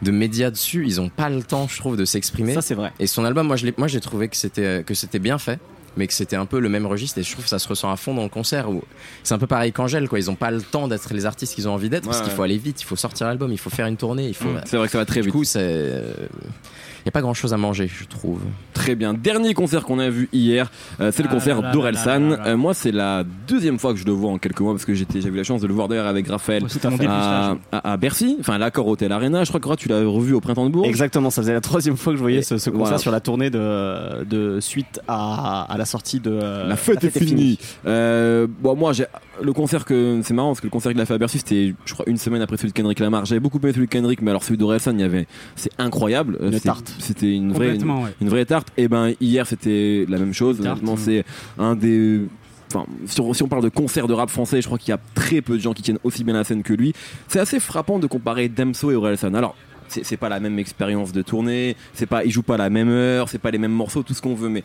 de médias dessus, ils ont pas le temps, je trouve, de s'exprimer.
Ça, c'est vrai.
Et son album, moi, je l'ai, moi, j'ai trouvé que c'était que c'était bien fait, mais que c'était un peu le même registre. Et je trouve que ça se ressent à fond dans le concert. Où c'est un peu pareil qu'Angèle, quoi. Ils ont pas le temps d'être les artistes qu'ils ont envie d'être parce
Ouais,
qu'il faut aller vite, il faut sortir l'album, il faut faire une tournée, il faut.
C'est vrai que ça va très
Du
vite.
coup, c'est il y a pas grand chose à manger, je trouve.
Très bien. Dernier concert qu'on a vu hier, euh, c'est le
Ah
concert d'Orelsan. Euh, moi, c'est la deuxième fois que je le vois en quelques mois parce que j'étais, j'avais eu la chance de le voir d'ailleurs avec Raphaël à, à- à Bercy, enfin à l'accord Hotel Arena. Je crois que tu l'as revu au printemps de Bourges.
Exactement, ça faisait la troisième fois que je voyais ce, ce concert
Voilà.
sur la tournée de, de suite à, à la sortie de euh,
La fête, est finie. Euh, bon, moi, j'ai le concert que c'est marrant parce que le concert qu'il a fait à Bercy, c'était, je crois, une semaine après celui de Kendrick Lamar. J'avais beaucoup aimé celui de Kendrick, mais alors celui d'Orelsan, il y avait, c'est incroyable. Euh,
Une tarte.
C'était une vraie, une,
Complètement, ouais.
une vraie tarte. Et ben hier, c'était la même chose. C'est un des Enfin, si on, si on parle de concert de rap français, je crois qu'il y a très peu de gens qui tiennent aussi bien la scène que lui. C'est assez frappant de comparer Damso et Orelsan. Alors, c'est c'est pas la même expérience de tournée, c'est pas, ils jouent pas à la même heure, c'est pas les mêmes morceaux, tout ce qu'on veut, mais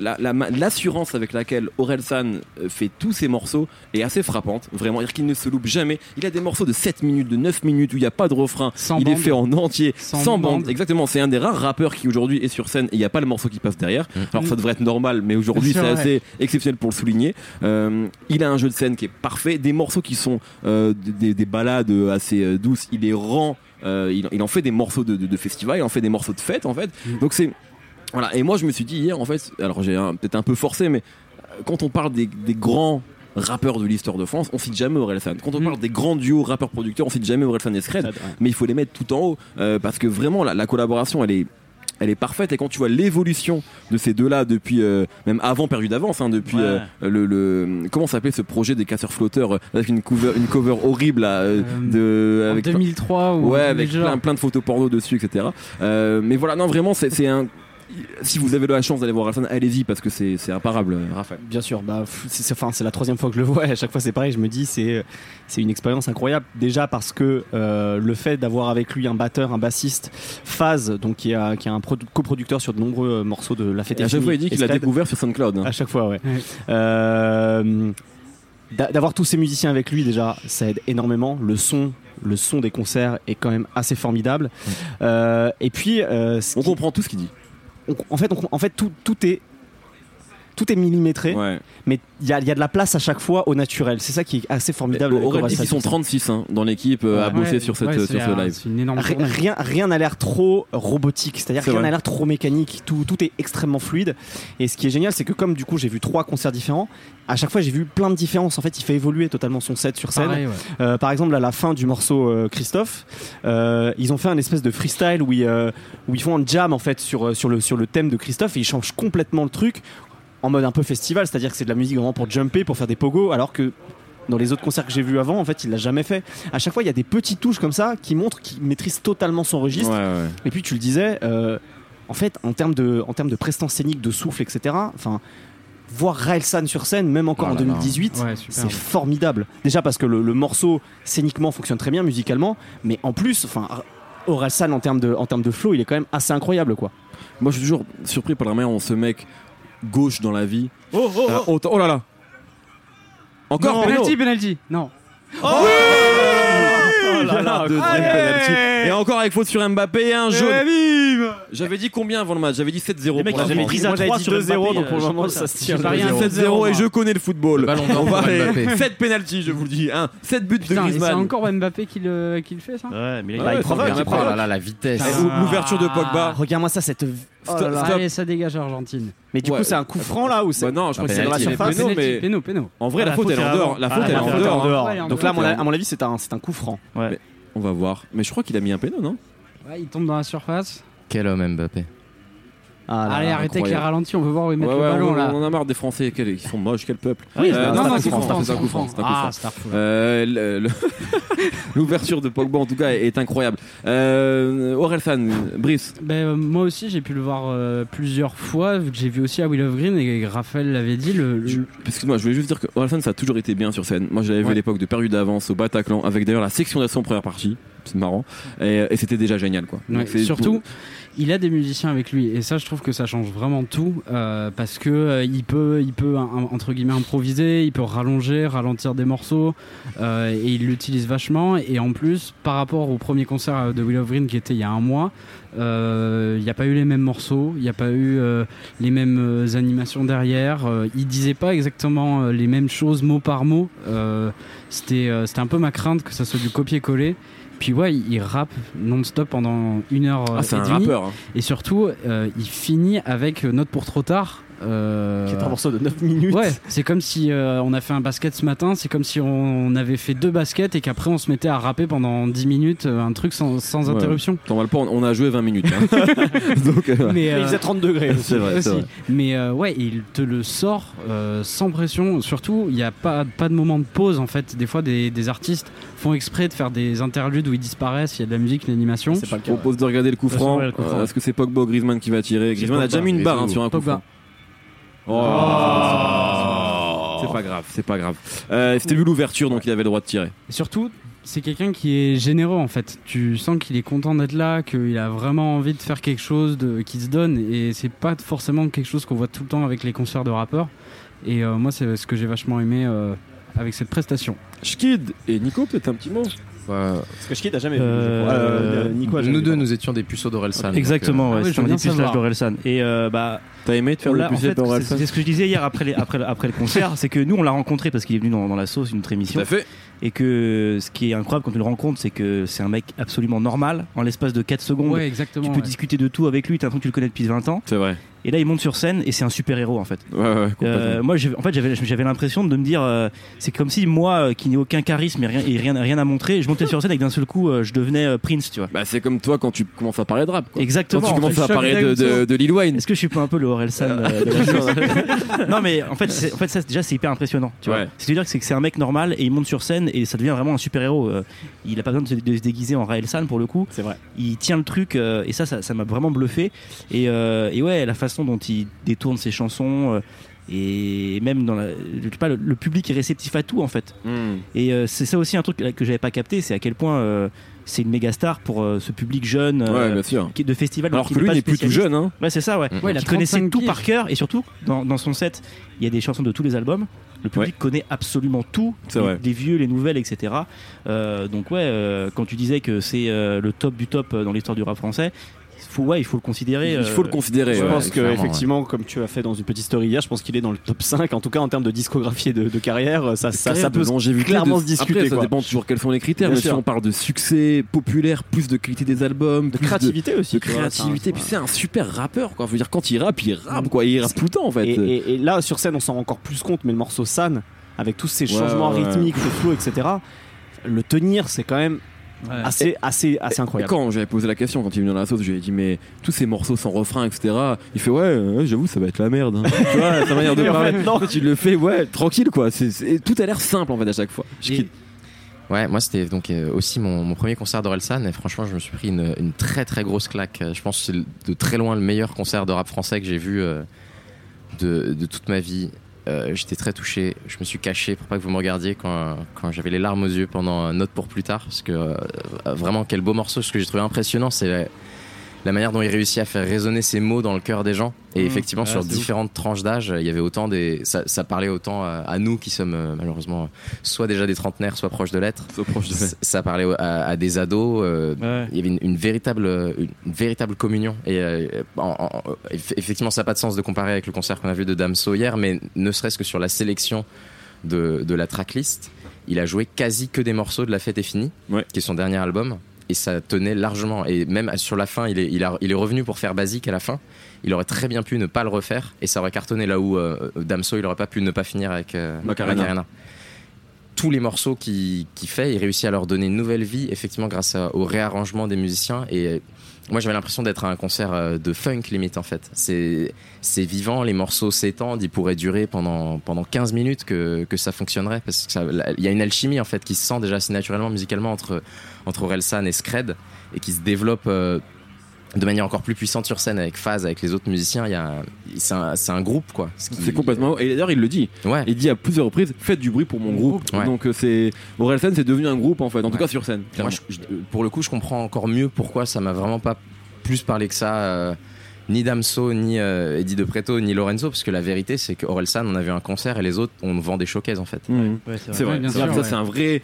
la- la ma- l'assurance avec laquelle Orelsan euh, fait tous ses morceaux est assez frappante, vraiment, dire qu'il ne se loupe jamais. Il a des morceaux de 7 minutes, de 9 minutes où il n'y a pas de refrain,
Sans
il est fait en entier,
Sans
sans, bande.
bande.
Exactement, c'est un des rares rappeurs qui aujourd'hui est sur scène et il n'y a pas le morceau qui passe derrière. Alors ça devrait être normal, mais aujourd'hui
C'est
assez exceptionnel pour le souligner. Euh, il a un jeu de scène qui est parfait, des morceaux qui sont euh, des, des balades assez douces, il les rend. Euh, il, il en fait des morceaux de, de, de festival, il en fait des morceaux de fête en fait. Donc c'est voilà. Et moi je me suis dit hier en fait, alors j'ai peut-être un peu forcé, mais euh, quand on parle des, des grands rappeurs de l'histoire de France, on cite jamais Orelsan. Quand on
Mm.
parle des grands duos rappeurs-producteurs, on cite jamais Orelsan et Scred mais il faut les mettre tout en haut euh, parce que vraiment la, la collaboration elle est elle est parfaite et quand tu vois l'évolution de ces deux là depuis euh, même avant perdu d'avance hein, depuis
Ouais.
euh, le, le comment s'appelait ce projet des casseurs flotteurs euh, avec une cover une cover horrible là, euh, de
En
avec
2003 ou
ouais avec
2000 genre.
plein, plein de photos porno dessus etc Euh, mais voilà non vraiment c'est c'est un si vous avez la chance d'aller voir Alsan allez-y parce que c'est c'est imparable euh, Raphaël
Bien sûr, bah, c'est c'est- enfin, c'est la troisième fois que je le vois et à chaque fois c'est pareil, je me dis c'est c'est une expérience incroyable. Déjà parce que euh, le fait d'avoir avec lui un batteur, un bassiste, Faz, donc qui, a, qui est un produ- coproducteur sur de nombreux euh, morceaux de La Fête
et à
est
chaque fois il dit qu'il l'a
Scred,
découvert sur SoundCloud hein.
À chaque fois, ouais.
Ouais.
Euh, d'a- D'avoir tous ces musiciens avec lui déjà, ça aide énormément. Le son, le son des concerts est quand même assez formidable. Euh, et puis, euh, ce
on
qui-
comprend tout ce qu'il dit
on- en fait, on- en fait, tout, tout est tout est millimétré,
ouais.
mais il y a, il y a de la place à chaque fois au naturel. C'est ça qui est assez formidable.
Aurel qu'ils sont 36 hein, dans l'équipe euh, à
Ouais,
bosser sur, cette,
ouais,
sur
c'est
ce
un-
live
une.
Rien rien n'a l'air trop robotique, c'est-à-dire
C'est
rien n'a l'air trop mécanique, tout, tout est extrêmement fluide. Et ce qui est génial, c'est que comme du coup j'ai vu trois concerts différents, à chaque fois j'ai vu plein de différences. En fait, il fait évoluer totalement son set sur scène.
Pareil, ouais.
Euh, par exemple, à la fin du morceau euh, Christophe, euh, ils ont fait un espèce de freestyle où ils, euh, où ils font un jam en fait sur, sur, le, sur le thème de Christophe et ils changent complètement le truc en mode un peu festival, c'est-à-dire que c'est de la musique vraiment pour jumper, pour faire des pogos, alors que dans les autres concerts que j'ai vus avant, en fait, il l'a jamais fait. À chaque fois, il y a des petites touches comme ça qui montrent qu'il maîtrise totalement son registre.
Ouais, ouais.
Et puis tu le disais, euh, en fait, en termes de, en termes de prestance scénique, de souffle, etc. Enfin, voir Raelsan sur scène, même encore
Oh
en
là là.
2018,
Ouais, super.
c'est formidable. Déjà parce que le, le morceau scéniquement fonctionne très bien musicalement, mais en plus, enfin. Orelsan en termes de en termes de flow, il est quand même assez incroyable quoi.
Moi, je suis toujours surpris par la manière dont ce mec gauche dans la vie. Oh, oh, oh, là là. Encore
Non, penalty, penalty. Non.
Voilà, deuxième penalty. Et encore avec faute sur Mbappé et un jaune. J'avais dit combien avant le match? J'avais dit 7-0
Les mecs,
pour la France.
pris à
Moi, j'avais
3
dit
sur
2-0
Mbappé,
donc pour le moment ça se tient.
pas rien.
7-0 et je connais le football.
Le ballon d'or
On
pour
va
Mbappé.
7 penalty, je vous le dis. Hein. 7 buts de
et c'est
Griezmann.
encore Mbappé qui le, qui le fait, ça?
Ouais, mais il provoque.
Oh
provoque.
là là, la vitesse.
Eh, ou- L'ouverture de Pogba.
Regarde-moi ça cette Oh là là.
Stop.
Allez, ça dégage Argentine.
Mais du
Ouais.
coup, c'est un coup franc là ou c'est
Bah non, je crois
Ah,
que c'est dans la surface.
Péno,
mais
péno, péno.
en vrai,
Ah,
la
la
faute
faute
elle est en dehors. La
Ah,
faute
la
elle est en dehors.
en
hein.
dehors.
Ouais, elle est en
Donc là, à mon, à avis, c'est un, c'est un coup franc.
Ouais.
On va voir. Mais je crois qu'il a mis un péno, non?
Ouais, il tombe dans la surface.
Quel homme Mbappé.
Ah, là,
Allez, arrêtez avec les ralentis, on veut voir où ils mettent
Ouais,
le
ouais,
ballon
on,
là.
on en a marre des Français. Quel- Ils sont moches, quel peuple.
Oui,
Euh,
c'est
non,
un-
non,
c'est
c'est
un coup franc,
franc,
c'est un coup franc, c'est un coup
Ah.
Euh, L'ouverture de Pogba en tout cas est incroyable. Euh, Orelsan, Brice.
Ben, euh, moi aussi, j'ai pu le voir euh, plusieurs fois, vu que j'ai vu aussi à Will of Green et Raphaël l'avait dit. Le,
Excuse-moi, je voulais juste dire que Orelsan ça a toujours été bien sur scène. Moi je l'avais vu à l'époque de Perdu d'avance au Bataclan, avec d'ailleurs la section d'assaut en première partie. C'est marrant. Et, et c'était déjà génial quoi.
Ouais,
Donc, c'est-
surtout, il a des musiciens avec lui et ça, je trouve que ça change vraiment tout euh, parce que euh, il peut, entre guillemets improviser, il peut rallonger, ralentir des morceaux euh, et il l'utilise vachement. Et en plus, par rapport au premier concert de Will of Green qui était il y a un mois, euh, il n'y a pas eu les mêmes morceaux, il n'y a pas eu les mêmes animations derrière. il disait pas exactement les mêmes choses mot par mot. C'était, c'était un peu ma crainte que ça soit du copier-coller. Puis ouais, il, rappe non-stop pendant une heure
Ah, c'est
et
un
demie.
rappeur. hein.
Et surtout, euh, il finit avec euh, Note pour trop tard. Euh,
Qui est un morceau de 9 minutes.
Ouais, c'est comme si euh, on a fait un basket ce matin, c'est comme si on avait fait deux baskets et qu'après on se mettait à rapper pendant 10 minutes euh, un truc sans, sans
Ouais.
interruption.
T'en vas le pas, on a joué 20 minutes. hein. Donc, euh,
Mais,
il faisait 30 degrés.
c'est vrai, c'est
aussi.
vrai.
Mais euh, ouais, il te le sort euh, sans pression. Surtout, il n'y a pas, pas de moment de pause en fait. Des fois, des, des artistes font exprès de faire des interludes où ils disparaissent, il y a de la musique, une animation.
Je propose de regarder le coup franc. Est-ce que c'est Pogba ou Griezmann qui va tirer? Griezmann a déjà mis une barre hein, sur un coup franc. Oh. C'est pas grave, c'est pas grave. Euh, C'était vu l'ouverture, donc il avait le droit de tirer.
Et surtout, c'est quelqu'un qui est généreux en fait. Tu sens qu'il est content d'être là, qu'il a vraiment envie de faire quelque chose, de, qu'il se donne. Et c'est pas forcément quelque chose qu'on voit tout le temps avec les concerts de rappeurs. Et euh, moi, c'est ce que j'ai vachement aimé euh, avec cette prestation.
Schkid et Nico, peut-être un petit mot?
Parce que Schkid a jamais vu.
Euh.
Euh, Nico a jamais
nous
vu,
deux, nous étions des puceaux d'Orelsan.
Exactement,
Ah
ouais,
bien
des puces d'Orelsan. Et euh, bah,
T'as aimé de faire le
l'a- en
plus
fait,
pour
c'est ce que je disais hier après, les- après, après le concert, c'est que nous on l'a rencontré parce qu'il est venu dans, dans la sauce, une autre
Tout
émission,
à fait.
et que ce qui est incroyable quand tu le rencontres, c'est que c'est un mec absolument normal. En l'espace de 4 secondes,
Ouais, exactement.
tu peux
ouais.
discuter de tout avec lui, t'as l'impression que tu le connais depuis 20 ans.
C'est vrai.
Et là, il monte sur scène et c'est un super héros en fait.
Ouais, ouais, complètement.
Euh, moi, en fait, j'avais, l'impression de me dire, euh, c'est comme si moi, euh, qui n'ai aucun charisme et rien, et rien, rien à montrer, je montais sur scène et que d'un seul coup, euh, je devenais euh, Prince, tu vois.
Bah, c'est comme toi quand tu commences à parler de rap. Quoi.
Exactement.
Quand tu
en
commences
fait.
à parler de, de,
d'Agusso.
de Lil Wayne.
Est-ce que je suis pas un peu le Orelsan euh, Non, mais en fait, c'est- en fait, ça, déjà, c'est hyper impressionnant. Tu vois.
Ouais.
C'est-à-dire que c'est un mec normal et il monte sur scène et ça devient vraiment un super héros. il a pas besoin de se, de se déguiser en Raelsan pour le coup.
C'est vrai.
Il tient le truc euh, et ça, ça ça m'a vraiment bluffé. Et, euh, et ouais, la façon dont il détourne ses chansons. euh, et même dans la, je sais pas, le, le public est réceptif à tout en fait.
Hmm.
Et euh, c'est ça aussi un truc que j'avais pas capté, c'est à quel point euh, c'est une méga star pour euh, ce public jeune euh,
Ouais,
de festival.
Alors que lui
pas
n'est plus tout jeune. Hein.
Ouais, c'est ça, ouais.
Ouais, il
connaissait
35
tout
piges.
par cœur et surtout dans, dans son set, il y a des chansons de tous les albums. Le public connaît absolument tout, les,
vrai.
les vieux, les nouvelles, etc. Euh, donc ouais, euh, quand tu disais que c'est euh, le top du top dans l'histoire du rap français, il faut, ouais, il faut le considérer.
Il faut
euh,
le considérer.
Je
ouais.
pense que effectivement, comme tu as fait dans une petite story hier, je pense qu'il est dans le top 5, en tout cas en termes de discographie et de, de carrière, ça, ça, ça
de
peut
longévité,
clairement
de-
se discuter.
Après, ça
quoi.
dépend toujours quels sont les critères.
Bien
mais si on parle de succès populaire, plus de qualité des albums,
de créativité aussi.
de créativité.
c'est un-
Puis c'est un super rappeur, quoi. Je veux dire, quand il rappe, il rappe, quoi. Il rappe tout le temps, en fait.
Et, et- et là, sur scène, on s'en rend encore plus compte, mais le morceau San, avec tous ces changements rythmiques, le flow, etc., le tenir, c'est quand même
Ouais.
assez, assez, assez
Et
incroyable.
quand j'avais posé la question, quand il est venu dans la sauce, je lui ai dit, mais tous ces morceaux sans refrain, etc. Il fait, ouais, euh, j'avoue, ça va être la merde. hein. tu vois, sa manière de
en
parler.
fait,
tu le fais, ouais, tranquille, quoi. Tout a l'air simple, en fait, à chaque fois. Je
Et-
quitte.
Ouais, moi c'était donc euh, aussi mon, mon premier concert d'Orelsan et franchement je me suis pris une, une très très grosse claque. Euh, Je pense que c'est de très loin le meilleur concert de rap français que j'ai vu euh, de, de toute ma vie. Euh, j'étais très touché. Je me suis caché pour pas que vous me regardiez quand, quand j'avais les larmes aux yeux pendant Note pour plus tard. Parce que euh, vraiment, quel beau morceau. Ce que j'ai trouvé impressionnant, c'est la manière dont il réussit à faire résonner ses mots dans le cœur des gens. Et
Mmh.
effectivement,
Ouais,
sur
ouf.
différentes tranches d'âge, il y avait autant des. Ça, ça parlait autant à, à nous qui sommes euh, malheureusement soit déjà des trentenaires, soit proches de l'être.
So proche de
Ça, ça parlait à, à des ados. euh,
Ouais.
il y avait une, une véritable, une, une véritable communion. Et euh, en- en- eff- effectivement, ça n'a pas de sens de comparer avec le concert qu'on a vu de Damso hier, mais ne serait-ce que sur la sélection de, de la tracklist, il a joué quasi que des morceaux de La Fête est finie,
Ouais.
qui est son dernier album. Et ça tenait largement. Et même sur la fin, il est, il, a- il est revenu pour faire basique à la fin. Il aurait très bien pu ne pas le refaire et ça aurait cartonné là où euh, Damso, il aurait pas pu ne pas finir avec euh,
Macarena.
Macarena. Tous les morceaux qu'il fait, il réussit à leur donner une nouvelle vie, effectivement, grâce à- au réarrangement des musiciens. Et moi, j'avais l'impression d'être à un concert euh, de funk limite, en fait. C'est vivant, les morceaux s'étendent, ils pourraient durer pendant, pendant 15 minutes que, ça fonctionnerait. Parce que ça- là, il y a une alchimie, en fait, qui se sent déjà assez naturellement musicalement entre, entre Orelsan et Scred et qui se développe. euh, de manière encore plus puissante sur scène avec Phase, avec les autres musiciens, il y a un- c'est un, c'est un groupe quoi. Ce qui-
C'est complètement. Et d'ailleurs, il le dit.
Ouais.
Il dit à plusieurs reprises faites du bruit pour mon groupe.
Ouais.
Donc, euh, c'est. Orelsan, c'est devenu un groupe en fait, en tout
Ouais.
cas sur scène.
Moi, je- je- pour le coup, je comprends encore mieux pourquoi ça m'a vraiment pas plus parlé que ça. euh, ni Damso, ni euh, Eddie De Preto, ni Lorenzo, parce que la vérité, c'est que Orelsan, on a vu un concert et les autres, on vend des showcases en fait.
Mhm.
Ouais, c'est vrai.
C'est vrai,
Ouais, bien
c'est vrai
sûr,
que ça
ouais.
c'est un vrai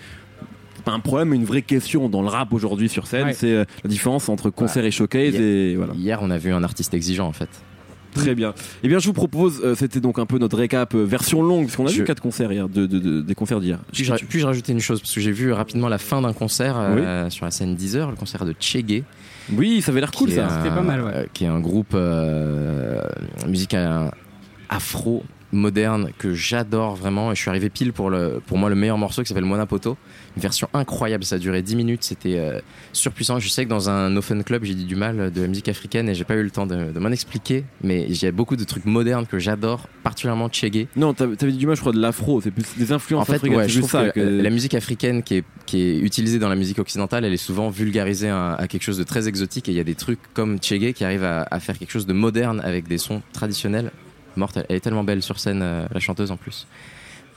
pas un problème mais une vraie question dans le rap aujourd'hui sur scène
Ouais.
c'est euh, la différence entre concert et showcase
Yeah.
et voilà
Hier, on a vu un artiste exigeant en fait.
très bien et bien je vous propose euh, c'était donc un peu notre récap euh, version longue parce qu'on a
Je-
vu quatre concerts hier de, de- de- des concerts d'hier
Puis-je puis-je rajouter une chose Parce que j'ai vu rapidement la fin d'un concert euh, sur la scène 10 heures, le concert de Chege.
oui ça avait l'air cool
qui est
ça
un-
C'était pas mal, ouais.
euh, Qui est un groupe euh, musique afro moderne que j'adore vraiment et je suis arrivé pile pour le pour moi le meilleur morceau qui s'appelle Mona Poto une version incroyable ça a duré 10 minutes c'était euh, surpuissant. Je sais que dans un open club j'ai dit du mal de la musique africaine et j'ai pas eu le temps de, de m'en expliquer mais j'ai beaucoup de trucs modernes que j'adore particulièrement Chege
non t'avais dit du mal je crois de l'afro c'est plus des influences
en fait,
africaines
ouais, je trouve
ça
que
que-
la musique africaine qui est, qui est utilisée dans la musique occidentale, elle est souvent vulgarisée à, à quelque chose de très exotique et il y a des trucs comme Chege qui arrivent à, à faire quelque chose de moderne avec des sons traditionnels. Elle est tellement belle sur scène, euh, la chanteuse en plus.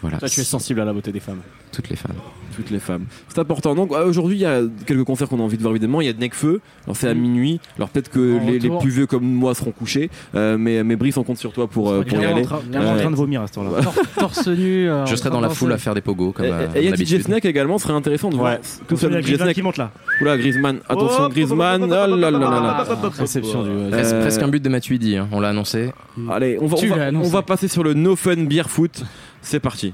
Voilà,
Toi, tu es sensible à la beauté des femmes.
toutes les femmes.
toutes les femmes c'est important donc euh, aujourd'hui il y a quelques concerts qu'on a envie de voir évidemment il y a de Necfeu alors c'est à minuit alors peut-être que les, plus vieux comme moi seront couchés euh, mais mais Brice on compte sur toi pour euh, pour y aller
train- clairement en train de vomir à ce temps-là.
Tor- torse nu. euh,
Je serai dans la foule à faire des pogos comme
Et-
euh,
et il y a. DJ Snake également, ce serait intéressant de voir
Ouais.
tout ça.
Il y a
DJ
qui monte là.
Oula, Griezmann, attention Griezmann, oh là là là là là.
Réception du.
Presque,
Euh,
un but de Matuidi, hein, on l'a annoncé.
Allez, va, on va passer sur le No Fun Beer Foot. C'est parti.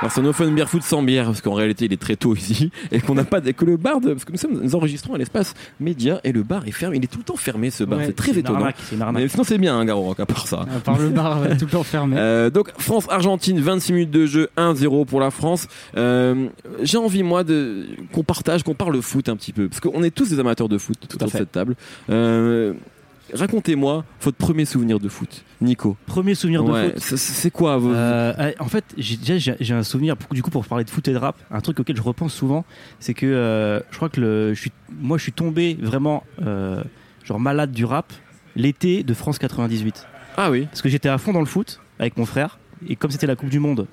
Alors c'est No Fun Beer Foot sans bière parce qu'en réalité il est très tôt ici et qu'on n'a pas que le bar de, parce que nous sommes nous enregistrons à l'espace média et le bar est fermé il est tout le temps fermé ce bar
Ouais,
c'est très
C'est une
étonnant
arnaque, c'est une arnaque.
mais sinon c'est bien un Garo Rock à part ça
À part le bar, ouais, tout le temps fermé.
Euh, donc France-Argentine, 26 minutes de jeu, 1-0 pour la France. Euh, J'ai envie moi de qu'on partage, qu'on parle foot un petit peu, parce qu'on est tous des amateurs de foot autour de cette table. Euh, Racontez-moi votre premier souvenir de foot, Nico.
Premier souvenir de
Ouais,
foot.
c'est- quoi vos...
Euh, euh, en fait, j'ai déjà j'ai- j'ai un souvenir du coup pour parler de foot et de rap. Un truc auquel je repense souvent, c'est que euh, je crois que le, je suis, moi je suis tombé vraiment euh, genre malade du rap l'été de France 98
Ah oui.
parce que j'étais à fond dans le foot avec mon frère et comme c'était la Coupe du Monde,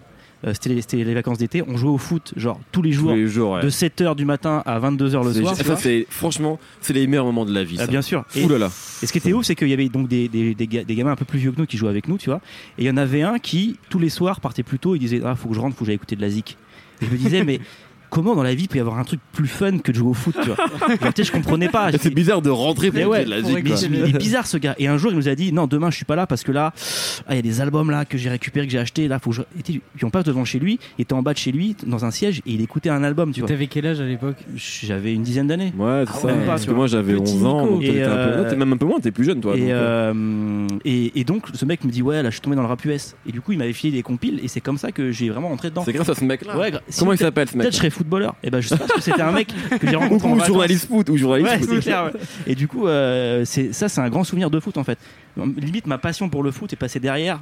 c'était les, c'était les vacances d'été, on jouait au foot genre tous les jours
Tous les jours. ouais.
de 7h du matin à 22h le soir.
ça, c'est franchement, c'est les meilleurs moments de la vie.
Ah, bien sûr. Et,
là là.
et ce qui était ouf, c'est qu'il y avait donc des, des, des, ga- des gamins un peu plus vieux que nous qui jouaient avec nous, tu vois. Et il y en avait un qui, tous les soirs, partait plus tôt. Il disait Ah, faut que je rentre, faut que j'aille écouter de la zik. Et je me disais, mais comment dans la vie peut y avoir un truc plus fun que de jouer au foot, tu vois Genre, je comprenais pas.
C'est bizarre de rentrer pour
Mais ouais,
de la
écouter
il est bizarre ce gars. Et un jour, il nous a dit Non, demain, je suis pas là parce que là, ah, il y a des albums là que j'ai récupérés, que j'ai achetés. Là, faut que je. Et tu- Puis on passe devant chez lui, il était en bas de chez lui, dans un siège, et il écoutait un album, tu vois.
T'avais quel âge à l'époque
J'avais une dizaine d'années.
Ouais, c'est
Ah
ça.
ouais, pas,
Parce que moi j'avais
Petit
11 ans, donc
Et,
t'étais un peu...
euh,
même un peu moins, t'es plus jeune toi.
Et,
donc, euh,
euh, et, et donc ce mec me dit ouais là je suis tombé dans le rap US et du coup il m'avait filé des compiles et c'est comme ça que j'ai vraiment entré dedans.
C'est grâce à ce mec-là.
Ouais, gra- si,
Comment il s'appelle ce mec
Peut-être je serais footballeur. Et ben je sais pas parce que c'était un mec que j'ai rencontré en
Ou
vacances.
journaliste foot, ou journaliste
Ouais,
foot.
clair. ouais. Et du coup, euh, c'est ça, c'est un grand souvenir de foot en fait. Limite, ma passion pour le foot est passée derrière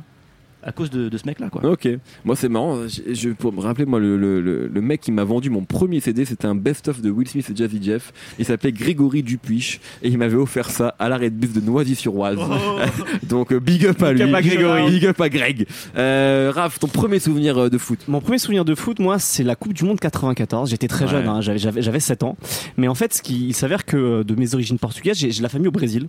à cause de, de ce mec-là, quoi.
Ok, moi c'est marrant. Je, je- pour me rappeler, moi le, le- le- mec qui m'a vendu mon premier CD, c'était un best-of de Will Smith et Jazzy Jeff. Il s'appelait Grégory Dupuis et il m'avait offert ça à l'arrêt de bus de Noisy-sur-Oise. Donc euh, big up à
Big
lui,
up à Grégory.
big up à Greg. Euh, Raph, ton premier souvenir euh, de foot
Mon premier souvenir de foot, moi, c'est la Coupe du Monde 94. J'étais très
Ouais.
jeune, hein, j'avais- j'avais j'avais 7 ans. Mais en fait, ce qui, il s'avère que euh, de mes origines portugaises, j'ai la famille au Brésil.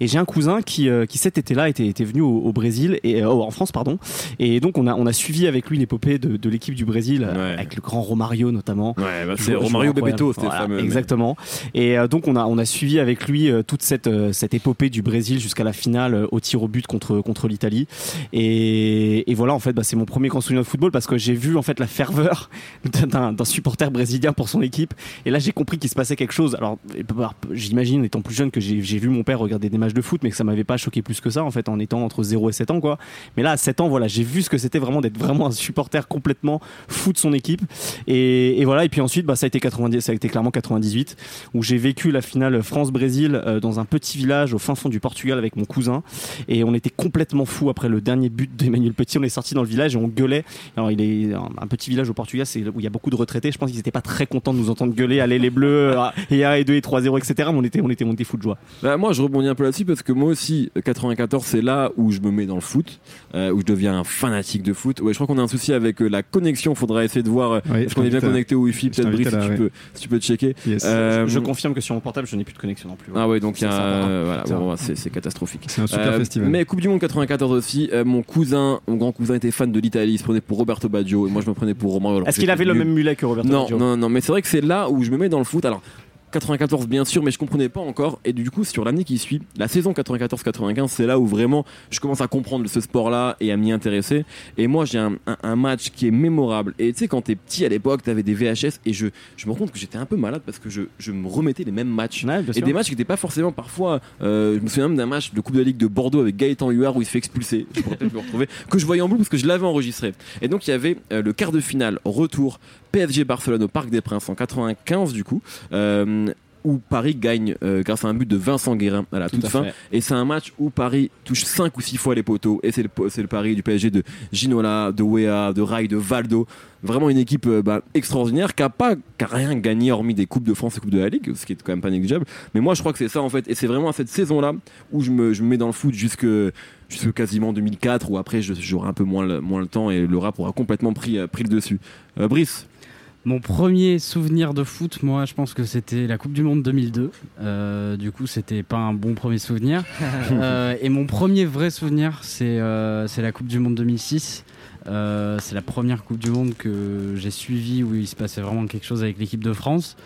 Et j'ai un cousin qui, euh, qui cet été-là était, était venu au, au Brésil, et, euh, en France, pardon. Et donc, on a, on a suivi avec lui l'épopée de, de l'équipe du Brésil, euh,
Ouais.
avec le grand Romario notamment.
Ouais, bah, c'est Romario Bebeto, c'était
Voilà,
fameux.
Exactement. Et euh, donc on a on a suivi avec lui euh, toute cette cette épopée du Brésil jusqu'à la finale au tir au but contre contre l'Italie. Et, et voilà en fait bah, c'est mon premier grand souvenir de football parce que j'ai vu en fait la ferveur d'un supporter brésilien pour son équipe. Et là j'ai compris qu'il se passait quelque chose. Alors j'imagine étant plus jeune que j'ai j'ai vu mon père regarder des matchs de foot mais que ça m'avait pas choqué plus que ça en fait en étant entre 0 et 7 ans quoi. Mais là à 7 ans voilà j'ai vu ce que c'était vraiment d'être vraiment un supporter complètement fou de son équipe. Et, et voilà, et puis ensuite, bah, ça a été 90, ça a été clairement 98, où j'ai vécu la finale France-Brésil euh, dans un petit village au fin fond du Portugal avec mon cousin. Et on était complètement fou après le dernier but d'Emmanuel Petit. On est sorti dans le village et on gueulait. Alors, il est un, petit village au Portugal, c'est où il y a beaucoup de retraités. Je pense qu'ils n'étaient pas très contents de nous entendre gueuler, allez les bleus, euh, et 1 et 2 et 3-0, etc. Mais on était, on était, on était fou de joie.
Bah, moi, je rebondis un peu là-dessus parce que moi aussi, 94, c'est là où je me mets dans le foot, euh, où je deviens un fanatique de foot. Ouais, je crois qu'on a un souci avec euh, la connexion. Faudra essayer de voir. euh,
Oui,
Est-ce qu'on est bien connecté au Wi-Fi Peut-être Brice, si, tu peux, si tu peux checker.
Yes.
Euh,
je confirme que sur mon portable, je n'ai plus de connexion non plus.
Ah ouais, donc
c'est
euh, voilà, bon, catastrophique.
C'est un super
Euh,
festival.
Mais Coupe du Monde 94 aussi, euh, mon cousin, mon grand cousin était fan de l'Italie, il se prenait pour Roberto Baggio et moi je me prenais pour alors
Est-ce qu'il avait le même mulet que Roberto
Non,
Baggio
non, non, mais c'est vrai que c'est là où je me mets dans le foot. Alors, 94 bien sûr, mais je comprenais pas encore. Et du coup, sur l'année qui suit, la saison 94-95, c'est là où vraiment je commence à comprendre ce sport-là et à m'y intéresser. Et moi, j'ai un, un- un match qui est mémorable. Et tu sais, quand t'es petit à l'époque, t'avais des VHS et je, je me rends compte que j'étais un peu malade parce que je, je me remettais les mêmes matchs.
Ouais,
Et des matchs qui n'étaient pas forcément parfois. euh, je me souviens même d'un match de Coupe de la Ligue de Bordeaux avec Gaëtan Huard où il se fait expulser. Je pourrais peut-être le retrouver. Que je voyais en bleu parce que je l'avais enregistré. Et donc il y avait euh, le quart de finale retour PSG Barcelone au Parc des Princes en 95 du coup. euh, où Paris gagne euh, grâce à un but de Vincent Guérin à la toute
à
fin.
fait.
Et c'est un match où Paris touche 5 ou 6 fois les poteaux. Et c'est le, le Paris du PSG de Ginola, de Wea, de Rai, de Valdo. Vraiment une équipe euh, bah, extraordinaire qui a pas qui a rien gagné hormis des Coupes de France et Coupes de la Ligue, ce qui est quand même pas négligeable. Mais moi je crois que c'est ça en fait. Et c'est vraiment à cette saison-là où je me, je me mets dans le foot jusque, jusque quasiment 2004 où après j'aurai un peu moins le, moins le temps et le rap aura complètement pris, pris le dessus. Euh, Brice
Mon premier souvenir de foot, moi, je pense que c'était la Coupe du Monde 2002. Euh, du coup, c'était pas un bon premier souvenir. Euh, et mon premier vrai souvenir, c'est euh, c'est la Coupe du Monde 2006. Euh, c'est la première Coupe du Monde que j'ai suivie où il se passait vraiment quelque chose avec l'équipe de France.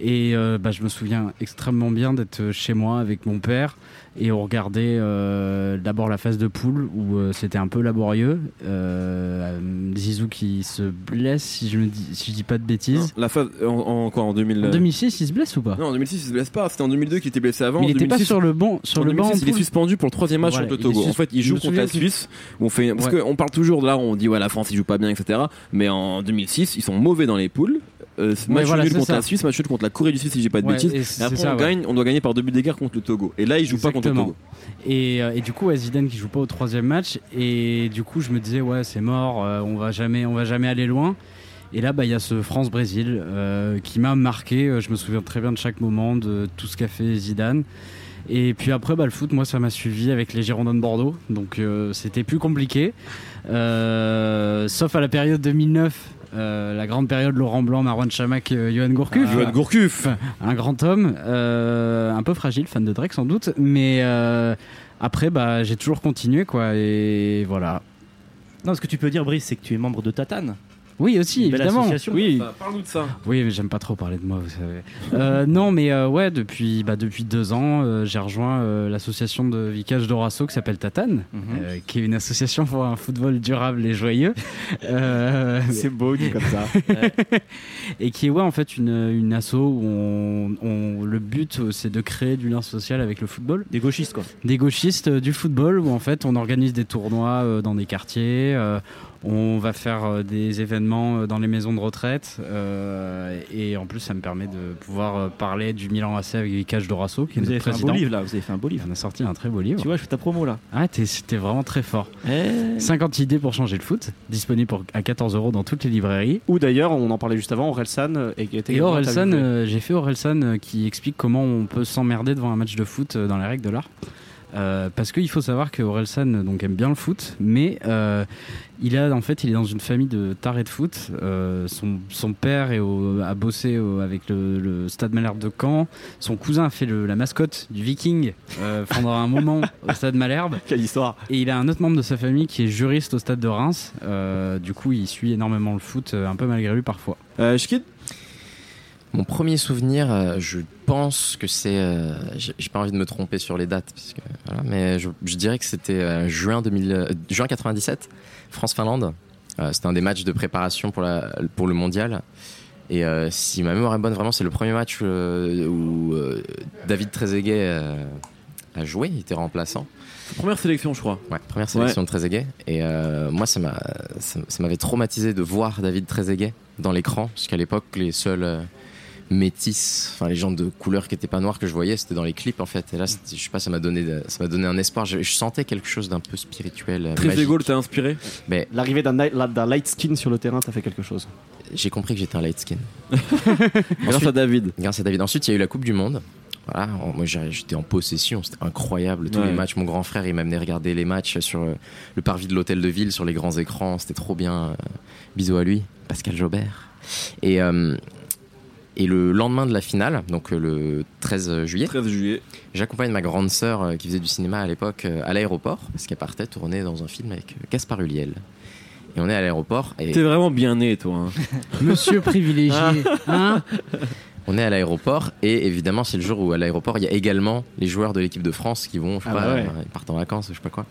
Et euh, bah, je me souviens extrêmement bien d'être chez moi avec mon père et on regardait euh, d'abord la phase de poule où euh, c'était un peu laborieux. Euh, Zizou qui se blesse, si je, me dis, si je dis pas de bêtises.
La phase en, en quoi en 2000
En 2006, il se blesse ou pas?
Non, en 2006 il se blesse pas. C'était en 2002 qu'il était blessé avant.
Mais Il était pas
2006,
sur le banc, sur
en
le banc.
2006,
en
il est suspendu pour le troisième match
Voilà,
contre le Togo. En fait, il joue contre la Suisse. où On fait parce
Ouais.
qu'on parle toujours de là, on dit ouais la France il joue pas bien, etc. Mais en 2006, ils sont mauvais dans les poules. Euh, match
voilà,
nul
c'est
contre
ça.
la Suisse, match nul contre la Corée du Sud si j'ai pas de
Ouais,
bêtises.
et
Et
c'est
après
ça,
on
ouais.
gagne, on doit gagner par deux buts d'écart contre le Togo. Et là il joue pas contre le. Togo.
Et, euh, et du coup, ouais, Zidane qui joue pas au troisième match. Et du coup, je me disais, ouais, c'est mort, euh, on va jamais, on va jamais aller loin. Et là, bah, il y a ce France-Brésil euh, qui m'a marqué. Je me souviens très bien de chaque moment, de tout ce qu'a fait Zidane. Et puis après, bah, le foot, moi, ça m'a suivi avec les Girondins de Bordeaux. Donc, euh, c'était plus compliqué. Euh, sauf à la période 2009, euh, la grande période Laurent Blanc, Marwan Chamak, euh, Johan Gourcuff.
Johan Gourcuff.
un grand homme, euh, un peu fragile, fan de Drake sans doute, mais euh, après, bah, j'ai toujours continué, quoi, et voilà.
Non, ce que tu peux dire, Brice, c'est que tu es membre de Tatane.
Oui, aussi,
Une belle
évidemment. Oui,
Parle-nous de ça.
oui, mais j'aime pas trop parler de moi, vous savez. Euh, non, mais euh, ouais, depuis, bah, depuis deux ans, euh, j'ai rejoint euh, l'association de Vicage d'Orasso qui s'appelle Tatane,
Mhm.
euh, qui est une association pour un football durable et joyeux. Euh,
C'est beau dit comme ça.
et qui est ouais en fait une, une asso où on, on- le but c'est de créer du lien social avec le football
Des gauchistes, quoi.
des gauchistes euh, du football où en fait on organise des tournois euh, dans des quartiers euh, on va faire euh, des événements euh, dans les maisons de retraite. euh, et en plus, ça me permet de pouvoir parler du Milan AC avec Vikash Dorasso, qui est
Vous avez fait un beau livre là, vous avez fait un beau livre.
On a sorti un très beau livre.
Tu vois, je fais ta promo là.
Ah, t'es t'es vraiment très fort.
Eh.
50 idées pour changer le foot, disponible pour, à 14 euros dans toutes les librairies.
Ou d'ailleurs, on en parlait juste avant, Orelsan et
Orelsan, euh, j'ai fait Orelsan euh, qui explique comment on peut s'emmerder devant un match de foot dans les règles de l'art. Euh, parce qu'il faut savoir que Orelsan donc aime bien le foot, mais euh, il a en fait il est dans une famille de tarés de foot. Euh, son, son père est au- a bossé au- avec le, le Stade Malherbe de Caen. Son cousin a fait le- la mascotte du Viking pendant un moment au Stade Malherbe.
Quelle histoire
Et il a un autre membre de sa famille qui est juriste au Stade de Reims. Du coup, il suit énormément le foot, un peu malgré lui parfois.
Euh, Shkid
Mon premier souvenir, euh, je pense que c'est. euh, J'ai pas envie de me tromper sur les dates, parce que, voilà, mais je, je dirais que c'était euh, juin, 2000, euh, juin 97, France-Finlande. C'était un des matchs de préparation pour, la, pour le mondial. Et euh, si ma mémoire est bonne, vraiment, c'est le premier match euh, où euh, David Trezeguet a joué, il était remplaçant.
Première sélection, je crois.
Ouais, première sélection de Trezeguet. Et moi, ça m'a, ça, ça m'avait traumatisé de voir David Trezeguet dans l'écran, parce qu'à l'époque, les seuls métis, enfin les gens de couleur qui n'étaient pas noirs que je voyais, c'était dans les clips en fait. Et là, je sais pas, ça m'a donné, de- ça m'a donné un espoir. Je, je sentais quelque chose d'un peu spirituel. euh,
Très
magique.
Gaulle t'a inspiré
Mais
L'arrivée d'un light skin sur le terrain, t'as fait quelque chose?
j'ai compris que j'étais un light skin.
Grâce à David.
Grâce à David. Ensuite, il y a eu la Coupe du Monde. Voilà, moi j'ai- j'étais en possession, c'était incroyable. Tous
Ouais.
les matchs, mon grand frère, il m'a amené regarder les matchs sur euh, le parvis de l'hôtel de ville, sur les grands écrans, c'était trop bien. Euh, Bisous à lui, Pascal Jobert. Et, euh, et le lendemain de la finale, donc euh, le 13 juillet,
13 juillet.
j'accompagne ma grande sœur euh, qui faisait du cinéma à l'époque euh, à l'aéroport, parce qu'elle partait tourner dans un film avec Gaspard Ulliel. Et on est à l'aéroport et
T'es vraiment bien né, toi. hein.
Monsieur privilégié, hein
On est à l'aéroport et évidemment c'est le jour où à l'aéroport il y a également les joueurs de l'équipe de France qui vont, je sais
Ah
pas,
bah ouais.
ils partent en vacances, je sais pas quoi.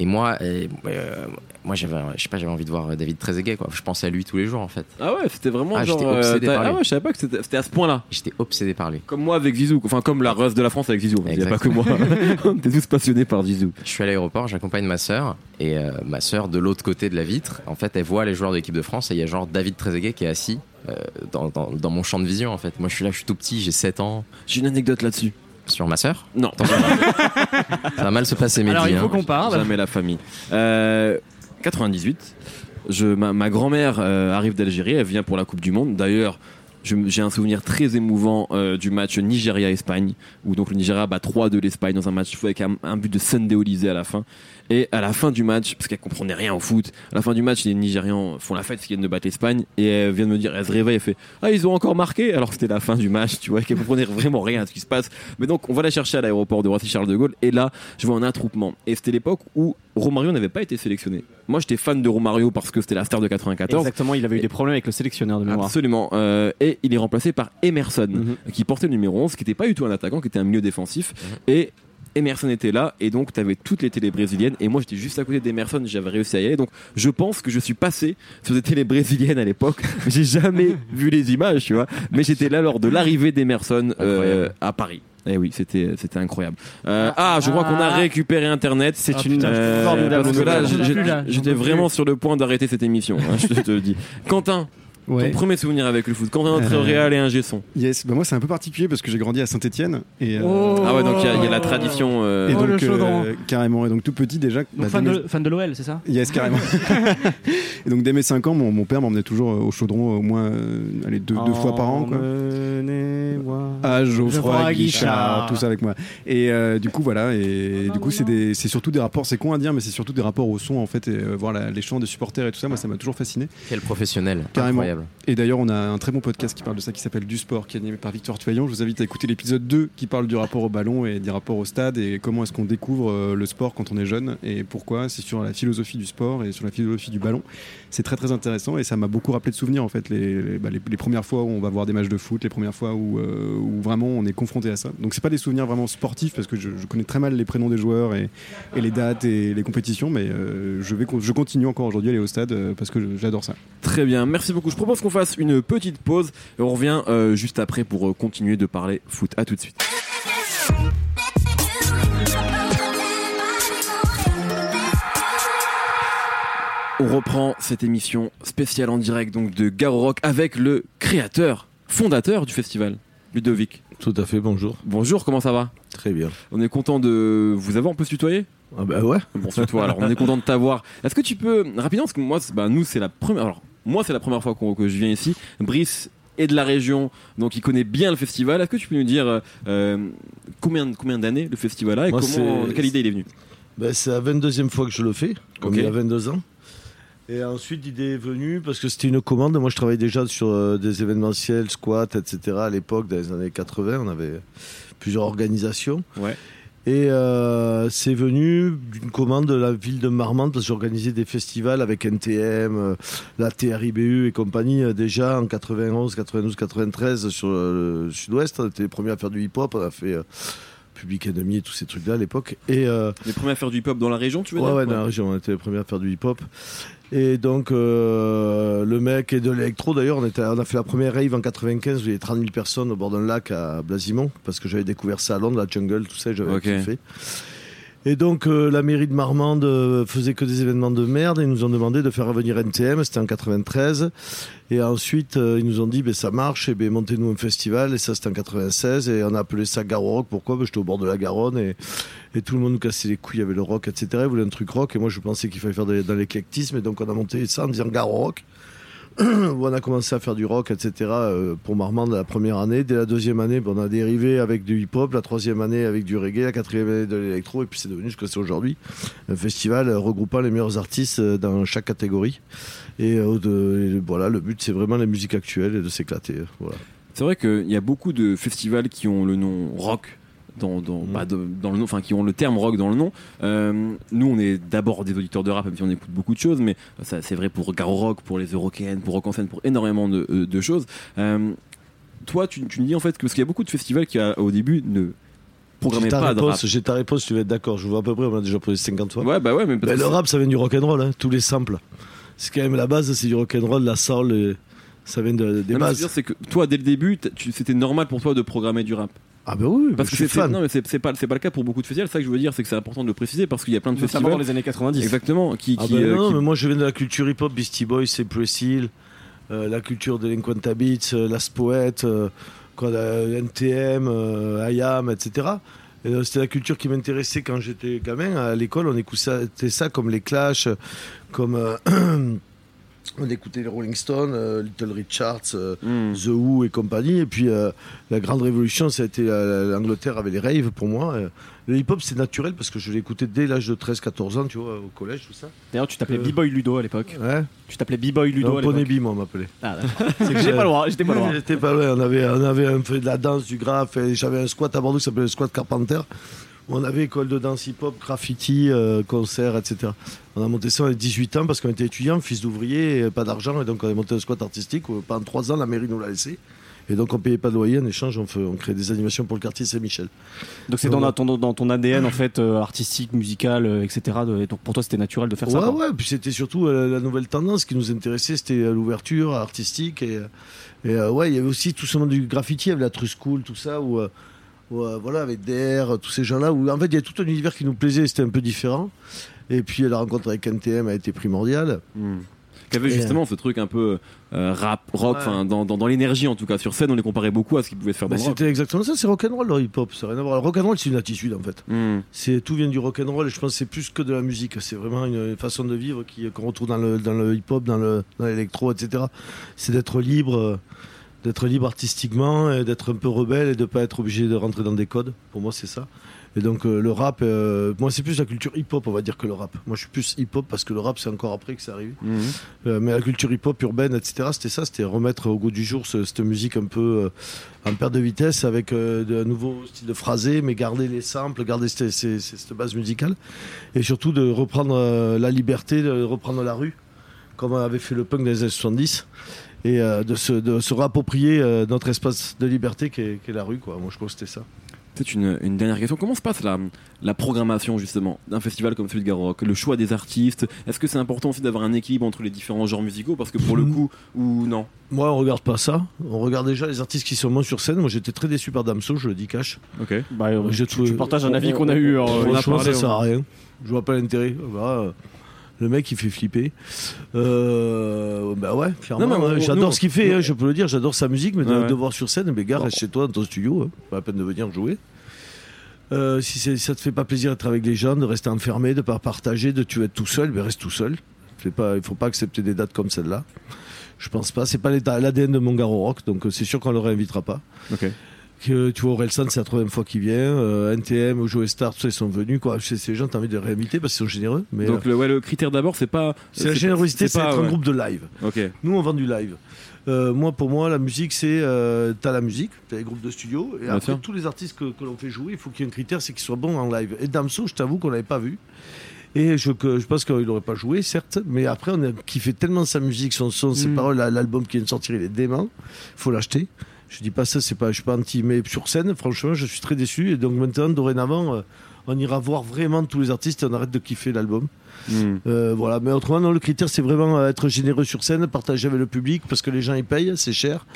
Et moi, euh, euh, moi j'avais, je sais pas, j'avais envie de voir euh, David Trezeguet quoi. Je pensais à lui tous les jours en fait.
Ah ouais, c'était vraiment
Ah,
genre.
j'étais obsédé par lui.
ah ouais, je savais pas que c'était à ce point-là.
J'étais obsédé par lui.
Comme moi avec Zizou. Enfin, comme la reste de la France avec Zizou. Il n'y a pas que moi. On était tous passionnés par Zizou.
Je suis à l'aéroport, j'accompagne ma sœur et euh, ma sœur de l'autre côté de la vitre, en fait, elle voit les joueurs de l'équipe de France et il y a genre David Trezeguet qui est assis euh, dans, dans- dans mon champ de vision en fait. Moi je suis là, je suis tout petit, j'ai 7 ans.
J'ai une anecdote là-dessus.
Sur ma sœur,
Non,
ça va mal se passer, Mehdi.
Alors il faut
hein.
qu'on parle.
jamais la famille. Euh, 98. Je, ma, ma grand-mère euh, arrive d'Algérie, elle vient pour la Coupe du Monde. D'ailleurs, j'ai un souvenir très émouvant euh, du match Nigeria-Espagne, où donc le Nigeria bat 3-2 l'Espagne dans un match fou avec un, but de Sunday Olysée à la fin. Et à la fin du match, parce qu'elle comprenait rien au foot, à la fin du match, les Nigérians font la fête parce qu'ils viennent de battre l'Espagne, et elle vient de me dire, elle se réveille, elle fait Ah, ils ont encore marqué Alors c'était la fin du match, tu vois, qu'elle comprenait vraiment rien à ce qui se passe. Mais donc, on va la chercher à l'aéroport de Roissy-Charles de Gaulle, et là, je vois un attroupement. Et c'était l'époque où Romario n'avait pas été sélectionné. Moi, j'étais fan de Romario parce que c'était la star de 94.
Exactement, il avait eu des problèmes avec le sélectionneur de mémoire.
Absolument. Euh, et il est remplacé par Emerson,
Mhm.
qui portait le numéro 11, qui n'était pas du tout un attaquant, qui était un milieu défensif. Et Emerson était là, et donc tu avais toutes les télés brésiliennes. Et moi, j'étais juste à côté d'Emerson, j'avais réussi à y aller. Donc, je pense que je suis passé sur des télés brésiliennes à l'époque. mais J'ai jamais vu les images, tu vois. Mais j'étais là lors de l'arrivée d'Emerson euh, à Paris. Et oui, c'était c'était incroyable. Euh, ah, je crois qu'on a récupéré Internet.
C'est
Ah,
une
putain,
Euh,
formidable
parce que là, j'étais vraiment sur le point d'arrêter cette émission. hein, je te le dis. Quentin,
Ouais.
ton premier souvenir avec le foot. Quentin, notre
Euh,
réal et un Gesson.
Yes, bah moi c'est un peu particulier parce que j'ai grandi à Saint-Etienne et, euh,
Oh.
Ah ouais, donc il y a- il y, a la tradition. euh,
et
Oh, le
donc
chaudron.
euh, carrément et donc tout petit déjà.
Donc
bah,
fan, de, fan de l'OL, c'est ça?
Yes, carrément. et donc dès mes 5 ans, mon, mon père m'emmenait toujours au chaudron au moins euh, allez, deux, deux fois par an. Quoi.
Emmenez-moi.
Ah, Geoffroy
Geoffroy
Guichard, tout ça avec moi. Et euh, du coup, voilà. Et du coup, c'est des- c'est surtout des rapports, c'est con à dire, mais c'est surtout des rapports au son, en fait, et euh, voir la- les chants des supporters et tout ça. Moi, ça m'a toujours fasciné.
Quel professionnel,
Carrément.
Incroyable.
Et d'ailleurs, on a un très bon podcast qui parle de ça, qui s'appelle Du Sport, qui est animé par Victor Tuaillon. Je vous invite à écouter l'épisode 2 qui parle du rapport au ballon et du rapport au stade et comment est-ce qu'on découvre euh, le sport quand on est jeune et pourquoi. C'est sur la philosophie du sport et sur la philosophie du ballon. C'est très très intéressant et ça m'a beaucoup rappelé de souvenirs en fait. Les, les, bah, les- les premières fois où on va voir des matchs de foot, les premières fois où, euh, où vraiment on est confronté à ça. Donc c'est pas des souvenirs vraiment sportifs parce que je, je connais très mal les prénoms des joueurs et, et les dates et les compétitions, mais euh, je, vais, je continue encore aujourd'hui à aller au stade parce que j'adore ça.
Très bien, merci beaucoup. Je propose qu'on fasse une petite pause et on revient euh, juste après pour euh, continuer de parler foot. À tout de suite. reprend cette émission spéciale en direct donc de Garo Rock avec le créateur, fondateur du festival, Ludovic.
Tout à fait, bonjour.
Bonjour, comment ça va?
Très bien.
On est content de vous avoir, on peut se tutoyer?
Ah bah ouais.
Bon, toi, alors on est content de t'avoir. Est-ce que tu peux, rapidement, parce que moi, bah, nous, c'est la première. Alors, moi, c'est la première fois que je viens ici. Brice est de la région, donc il connaît bien le festival. Est-ce que tu peux nous dire euh, combien, combien d'années le festival a et
Moi,
comment, de quelle idée il est venu?
Bah, c'est la 22e fois que je le fais, comme il y a 22 ans. Et ensuite, l'idée est venue parce que c'était une commande. Moi, je travaillais déjà sur euh, des événementiels, squats, etc. à l'époque, dans les années 80. On avait plusieurs organisations.
Ouais.
Et euh, c'est venu d'une commande de la ville de Marmande parce que j'organisais des festivals avec NTM, euh, la TRIBU et compagnie euh, déjà en 91, 92, 93 sur le sud-ouest. On était les premiers à faire du hip-hop. On a fait Public Enemy et tous ces trucs-là à l'époque. Et
Les premiers à faire du hip-hop dans la région, tu veux
Ouais,
dire
ouais, dans la région, on était les premiers à faire du hip-hop. Et donc, euh, le mec est de l'électro. D'ailleurs, on, était- on a fait la première rave en 95 où il y avait 30 000 personnes au bord d'un lac à Blasimont, parce que j'avais découvert ça à Londres, la jungle, tout ça, j'avais
Ok.
kiffé. Et donc, euh, la mairie de Marmande euh, faisait que des événements de merde et ils nous ont demandé de faire revenir NTM, c'était en 93. Et ensuite, euh, ils nous ont dit, ben, ça marche, et ben, montez-nous un festival, et ça, c'était en 96. Et on a appelé ça Garo Rock. Pourquoi? Ben, J'étais au bord de la Garonne et, et tout le monde nous cassait les couilles, avait le rock, etc. Ils voulaient un truc rock, et moi, je pensais qu'il fallait faire de- l'éclectisme, et donc on a monté ça en disant Garo Rock. où on a commencé à faire du rock, etc. euh, pour Marmande la première année. Dès la deuxième année, ben, on a dérivé avec du hip-hop. La troisième année avec du reggae. La quatrième année de l'électro. Et puis c'est devenu ce que c'est aujourd'hui. Un festival euh, regroupant les meilleurs artistes euh, dans chaque catégorie. Et, voilà, le but c'est vraiment la musique actuelle et de s'éclater.
C'est vrai qu'il y a beaucoup de festivals qui ont le nom rock. Dans, dans,
Mm.
bah, de- dans le nom, enfin qui ont le terme rock dans le nom. Euh, nous, on est d'abord des auditeurs de rap, même si on écoute beaucoup de choses, mais ça, c'est vrai pour Garo Rock, pour les Eurocaines, pour Rock en scène, pour énormément de, euh, de choses. Euh, toi, tu, tu me dis en fait que parce qu'il y a beaucoup de festivals qui, au début, ne programmaient pas de rap.
réponse, j'ai ta réponse, tu vas être d'accord. Je vois à peu près, on a déjà posé 50 fois.
Ouais, bah ouais, mais
le rap, ça vient du rock'n'roll, hein, tous les samples. C'est quand même la base, c'est du rock'n'roll, la soul, ça vient de- des
Non, mais ce que je veux
bases.
dire, c'est que toi, dès le début, c'était normal pour toi de programmer du rap.
Ah ben oui,
Parce que c'est c'est-
fan.
non, mais c'est c'est pas, c'est pas le cas pour beaucoup de festivals. C'est ça que je veux dire, c'est que c'est important de le préciser parce qu'il y a plein de
Notamment dans
festivals.
les années 90.
Exactement, qui,
Ah
qui,
ben
euh,
non,
qui-
mais moi je viens de la culture hip-hop, Beastie Boys, c'est Hill, euh, la culture Delinquent Habits, euh, Last Poet, euh, quoi, la NTM, euh, IAM, etc. Et, euh, C'était la culture qui m'intéressait quand j'étais gamin. À l'école, on écoutait ça comme les Clash, comme euh, on écoutait les Rolling Stones, euh, Little Richards, euh,
Hmm.
The Who et compagnie. Et puis euh, la grande révolution, ça a été euh, l'Angleterre avec les raves pour moi. Euh, Le hip-hop, c'est naturel parce que je l'écoutais dès l'âge de 13-14 ans, tu vois, au collège, tout ça.
D'ailleurs, tu t'appelais
Euh,
B-Boy Ludo à l'époque.
Ouais.
Tu t'appelais B-Boy Ludo
Non,
à l'époque.
Bee, moi, on m'appelait.
Ah.
C'est que
J'étais
j'ai-
pas loin, j'étais pas loin.
J'étais pas loin. On avait, on avait un peu de la danse, du graphe. J'avais un squat à Bordeaux qui s'appelait le squat Carpenter. On avait école de danse hip-hop, graffiti, euh, concert, etc. On a monté ça à 18 ans parce qu'on était étudiants, fils d'ouvriers, et pas d'argent. Et donc on a monté un squat artistique où pendant 3 ans, la mairie nous l'a laissé. Et donc on payait pas de loyer. En échange, on, fait, on crée des animations pour le quartier Saint-Michel.
Donc c'est dans, ton, dans ton ADN en fait euh, artistique, musical, euh, etc. de- et donc pour toi c'était naturel de faire
Ouais,
ça. quoi.
ouais, puis c'était surtout euh, la nouvelle tendance qui nous intéressait, c'était l'ouverture artistique. Et, et ouais, il y avait aussi tout ce monde du graffiti, il y avait la True School, tout ça, où, euh, euh, voilà, avec DR, tous ces gens-là, où en fait il y a tout un univers qui nous plaisait, c'était un peu différent. Et puis la rencontre avec NTM a été primordiale.
Hmm. Qui avait justement ce truc un peu euh, rap, rock,
Ouais.
dans, dans, dans l'énergie en tout cas. Sur scène, on les comparait beaucoup à ce qu'ils pouvaient faire dans
Bah,
le rock.
c'était exactement ça, c'est rock'n'roll le hip-hop, ça n'a rien à voir. Le rock'n'roll c'est une attitude en fait.
Hmm.
C'est tout vient du rock'n'roll et je pense que c'est plus que de la musique. C'est vraiment une façon de vivre qui qu'on retrouve dans le dans le hip-hop, dans le dans l'électro, etc. C'est d'être libre, euh, d'être libre artistiquement, et d'être un peu rebelle et de pas être obligé de rentrer dans des codes. Pour moi, c'est ça. Et donc euh, le rap, euh, moi c'est plus la culture hip-hop, on va dire que le rap. Moi je suis plus hip-hop parce que le rap c'est encore après que c'est arrivé.
Hmm.
Euh, mais la culture hip-hop urbaine, etc., c'était ça, c'était remettre au goût du jour ce- cette musique un peu en perte de vitesse avec de nouveaux styles de phrasé, mais garder les samples, garder cette, cette- cette base musicale, et surtout de reprendre la liberté, de reprendre la rue, comme avait fait le punk dans les années 70, et euh, de, se, de se réapproprier euh, notre espace de liberté qui est, la rue. Quoi. Moi je crois que c'était ça.
Peut-être une, une dernière question. Comment se passe la, la programmation justement d'un festival comme celui de Garo Rock Le choix des artistes Est-ce que c'est important aussi d'avoir un équilibre entre les différents genres musicaux? Parce que pour le
Mhm.
coup, ou non?
Moi on regarde pas ça, on regarde déjà les artistes qui sont moins sur scène. Moi j'étais très déçu par Damso, je le dis cash.
Ok.
Bah, euh,
Je
tu, partages un avis qu'on a eu. euh,
on a
Franchement,
parlé,
ça sert à rien. Je vois pas l'intérêt. Le mec, il fait flipper. Euh, bah ouais, clairement.
Mais
j'adore ce qu'il fait, hein, je peux le dire. J'adore sa musique, mais de,
Ouais, ouais.
de voir sur scène, mais gars, reste chez toi dans ton studio. Hein, pas la peine de venir jouer. Euh, si ça te fait pas plaisir d'être avec les gens, de rester enfermé, de pas partager, de tu être tout seul, ben reste tout seul. Fais pas, il faut pas accepter des dates comme celle-là. Je pense pas. C'est pas l'ADN de Mongaro Rock, donc euh, c'est sûr qu'on le réinvitera pas.
Ok.
Que, tu vois, Orelsan, c'est la troisième fois qu'il vient. Euh, NTM, Joe Star, tout ça, ils sont venus. Quoi. Ces gens, t'as envie de les réinviter parce qu'ils sont généreux. Mais
Donc
euh,
le, ouais, le critère d'abord, c'est pas.
c'est la générosité, c'est être un groupe de live. Nous, on vend du live. Euh, moi, pour moi, la musique, c'est. Euh, t'as la musique, t'as les groupes de studio, et
Bien
après,
sûr.
tous les artistes que, que l'on fait jouer, il faut qu'il y ait un critère, c'est qu'ils soient bons en live. Et Damso, je t'avoue qu'on l'avait pas vu. Et je, je pense qu'il n'aurait pas joué, certes, mais après, on a kiffé tellement sa musique, son son, ses
Mm.
paroles, la- l'album qui vient de sortir, il est dément. Il faut l'acheter. Je dis pas ça, c'est pas, je suis pas anti, mais sur scène, franchement, je suis très déçu. Et donc maintenant, dorénavant, euh, on ira voir vraiment tous les artistes et on arrête de kiffer l'album.
Hmm.
Euh, voilà, mais autrement, non, le critère, c'est vraiment euh, être généreux sur scène, partager avec le public, parce que les gens ils payent, c'est cher.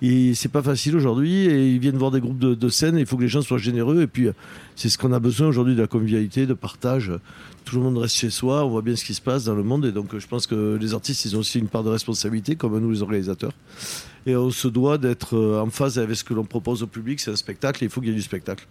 Et c'est pas facile aujourd'hui, et ils viennent voir des groupes de, de scène, il faut que les gens soient généreux, et puis c'est ce qu'on a besoin aujourd'hui de la convivialité, de partage. Tout le monde reste chez soi, on voit bien ce qui se passe dans le monde, et donc je pense que les artistes, ils ont aussi une part de responsabilité, comme nous les organisateurs. Et on se doit d'être euh, en phase avec ce que l'on propose au public, c'est un spectacle, et il faut qu'il y ait du spectacle.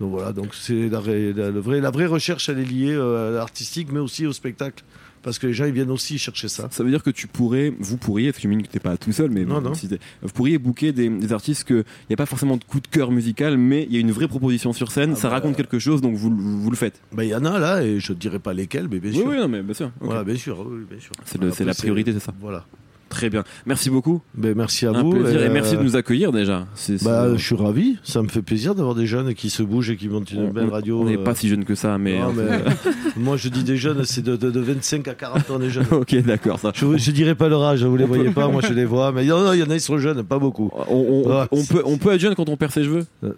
Donc voilà, donc c'est la, ré- la- vraie recherche, elle est liée euh, à l'artistique, mais aussi au spectacle. Parce que les gens, ils viennent aussi chercher ça.
Ça veut dire que tu pourrais, vous pourriez, parce que j'imagine que t'es pas tout seul, mais
Non,
bon,
non.
si t'es- vous pourriez booker des, des artistes que il n'y a pas forcément de coup de cœur musical, mais il y a une vraie proposition sur scène,
Ah
ça
bah,
raconte quelque chose, donc vous, vous, le faites.
Ben, Il y en a là, et je ne dirai pas lesquels, mais bien
Oui,
sûr.
oui, non, mais bien sûr.
Voilà, bien sûr, oui, sûr.
C'est la priorité, c'est ça.
Voilà.
Très bien. Merci beaucoup.
Ben, merci à
Un
vous.
plaisir et,
euh,
merci de nous accueillir déjà.
Bah, je suis ravi. Ça me fait plaisir d'avoir des jeunes qui se bougent et qui montent une
on-
belle radio.
On n'est
euh,
pas si jeune que ça, mais.
non,
euh,
mais, moi, je dis des jeunes, c'est de, de, de 25 à 40 ans des jeunes.
ok, d'accord.
Je, je dirais pas leur âge, vous les voyez pas, moi je les vois. Mais il y en a, ils sont jeunes, pas beaucoup.
On, on-
Ouais.
on peut, on peut être jeune quand on perd ses cheveux.
Euh,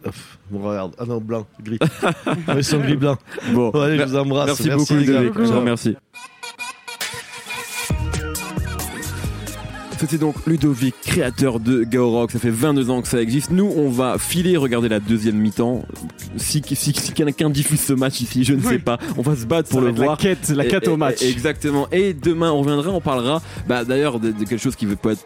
regarde. Ah non, blanc, gris. Ils sont gris-blanc.
Bon,
Bon, allez, je vous embrasse.
merci, beaucoup,
les gars.
Je vous remercie. C'était donc Ludovic, créateur de Gaorock. Ça fait 22 ans que ça existe. Nous, on va filer regarder la deuxième mi-temps. Si, si, si quelqu'un diffuse ce match ici, je ne sais pas. On va se battre pour le voir.
La quête, la quête
et-
au match.
et- Exactement. Et demain, on reviendra, on parlera bah, d'ailleurs de, de quelque chose qui peut être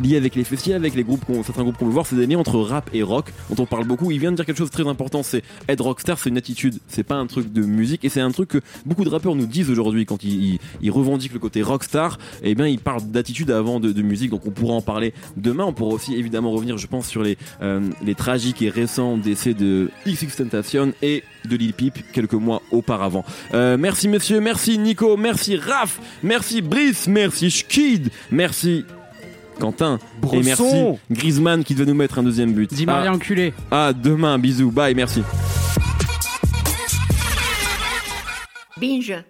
lié avec les festivals, avec les groupes, certains groupes qu'on veut voir, c'est des liens entre rap et rock, dont on parle beaucoup. Il vient de dire quelque chose de très important, c'est être rockstar, c'est une attitude, c'est pas un truc de musique, et c'est un truc que beaucoup de rappeurs nous disent aujourd'hui quand ils, ils- ils revendiquent le côté rockstar, et bien ils parlent d'attitude avant de, de musique, donc on pourra en parler demain. On pourra aussi évidemment revenir, je pense, sur les, euh, les tragiques et récents décès de XXXTentacion et de Lil Peep quelques mois auparavant. Euh, merci messieurs, merci Nico, merci Raph, merci Brice, merci Schkid, merci Quentin et merci. Griezmann qui devait nous mettre un deuxième but.
Dis Marie enculé.
À, à demain, bisous, bye, merci.
Binge.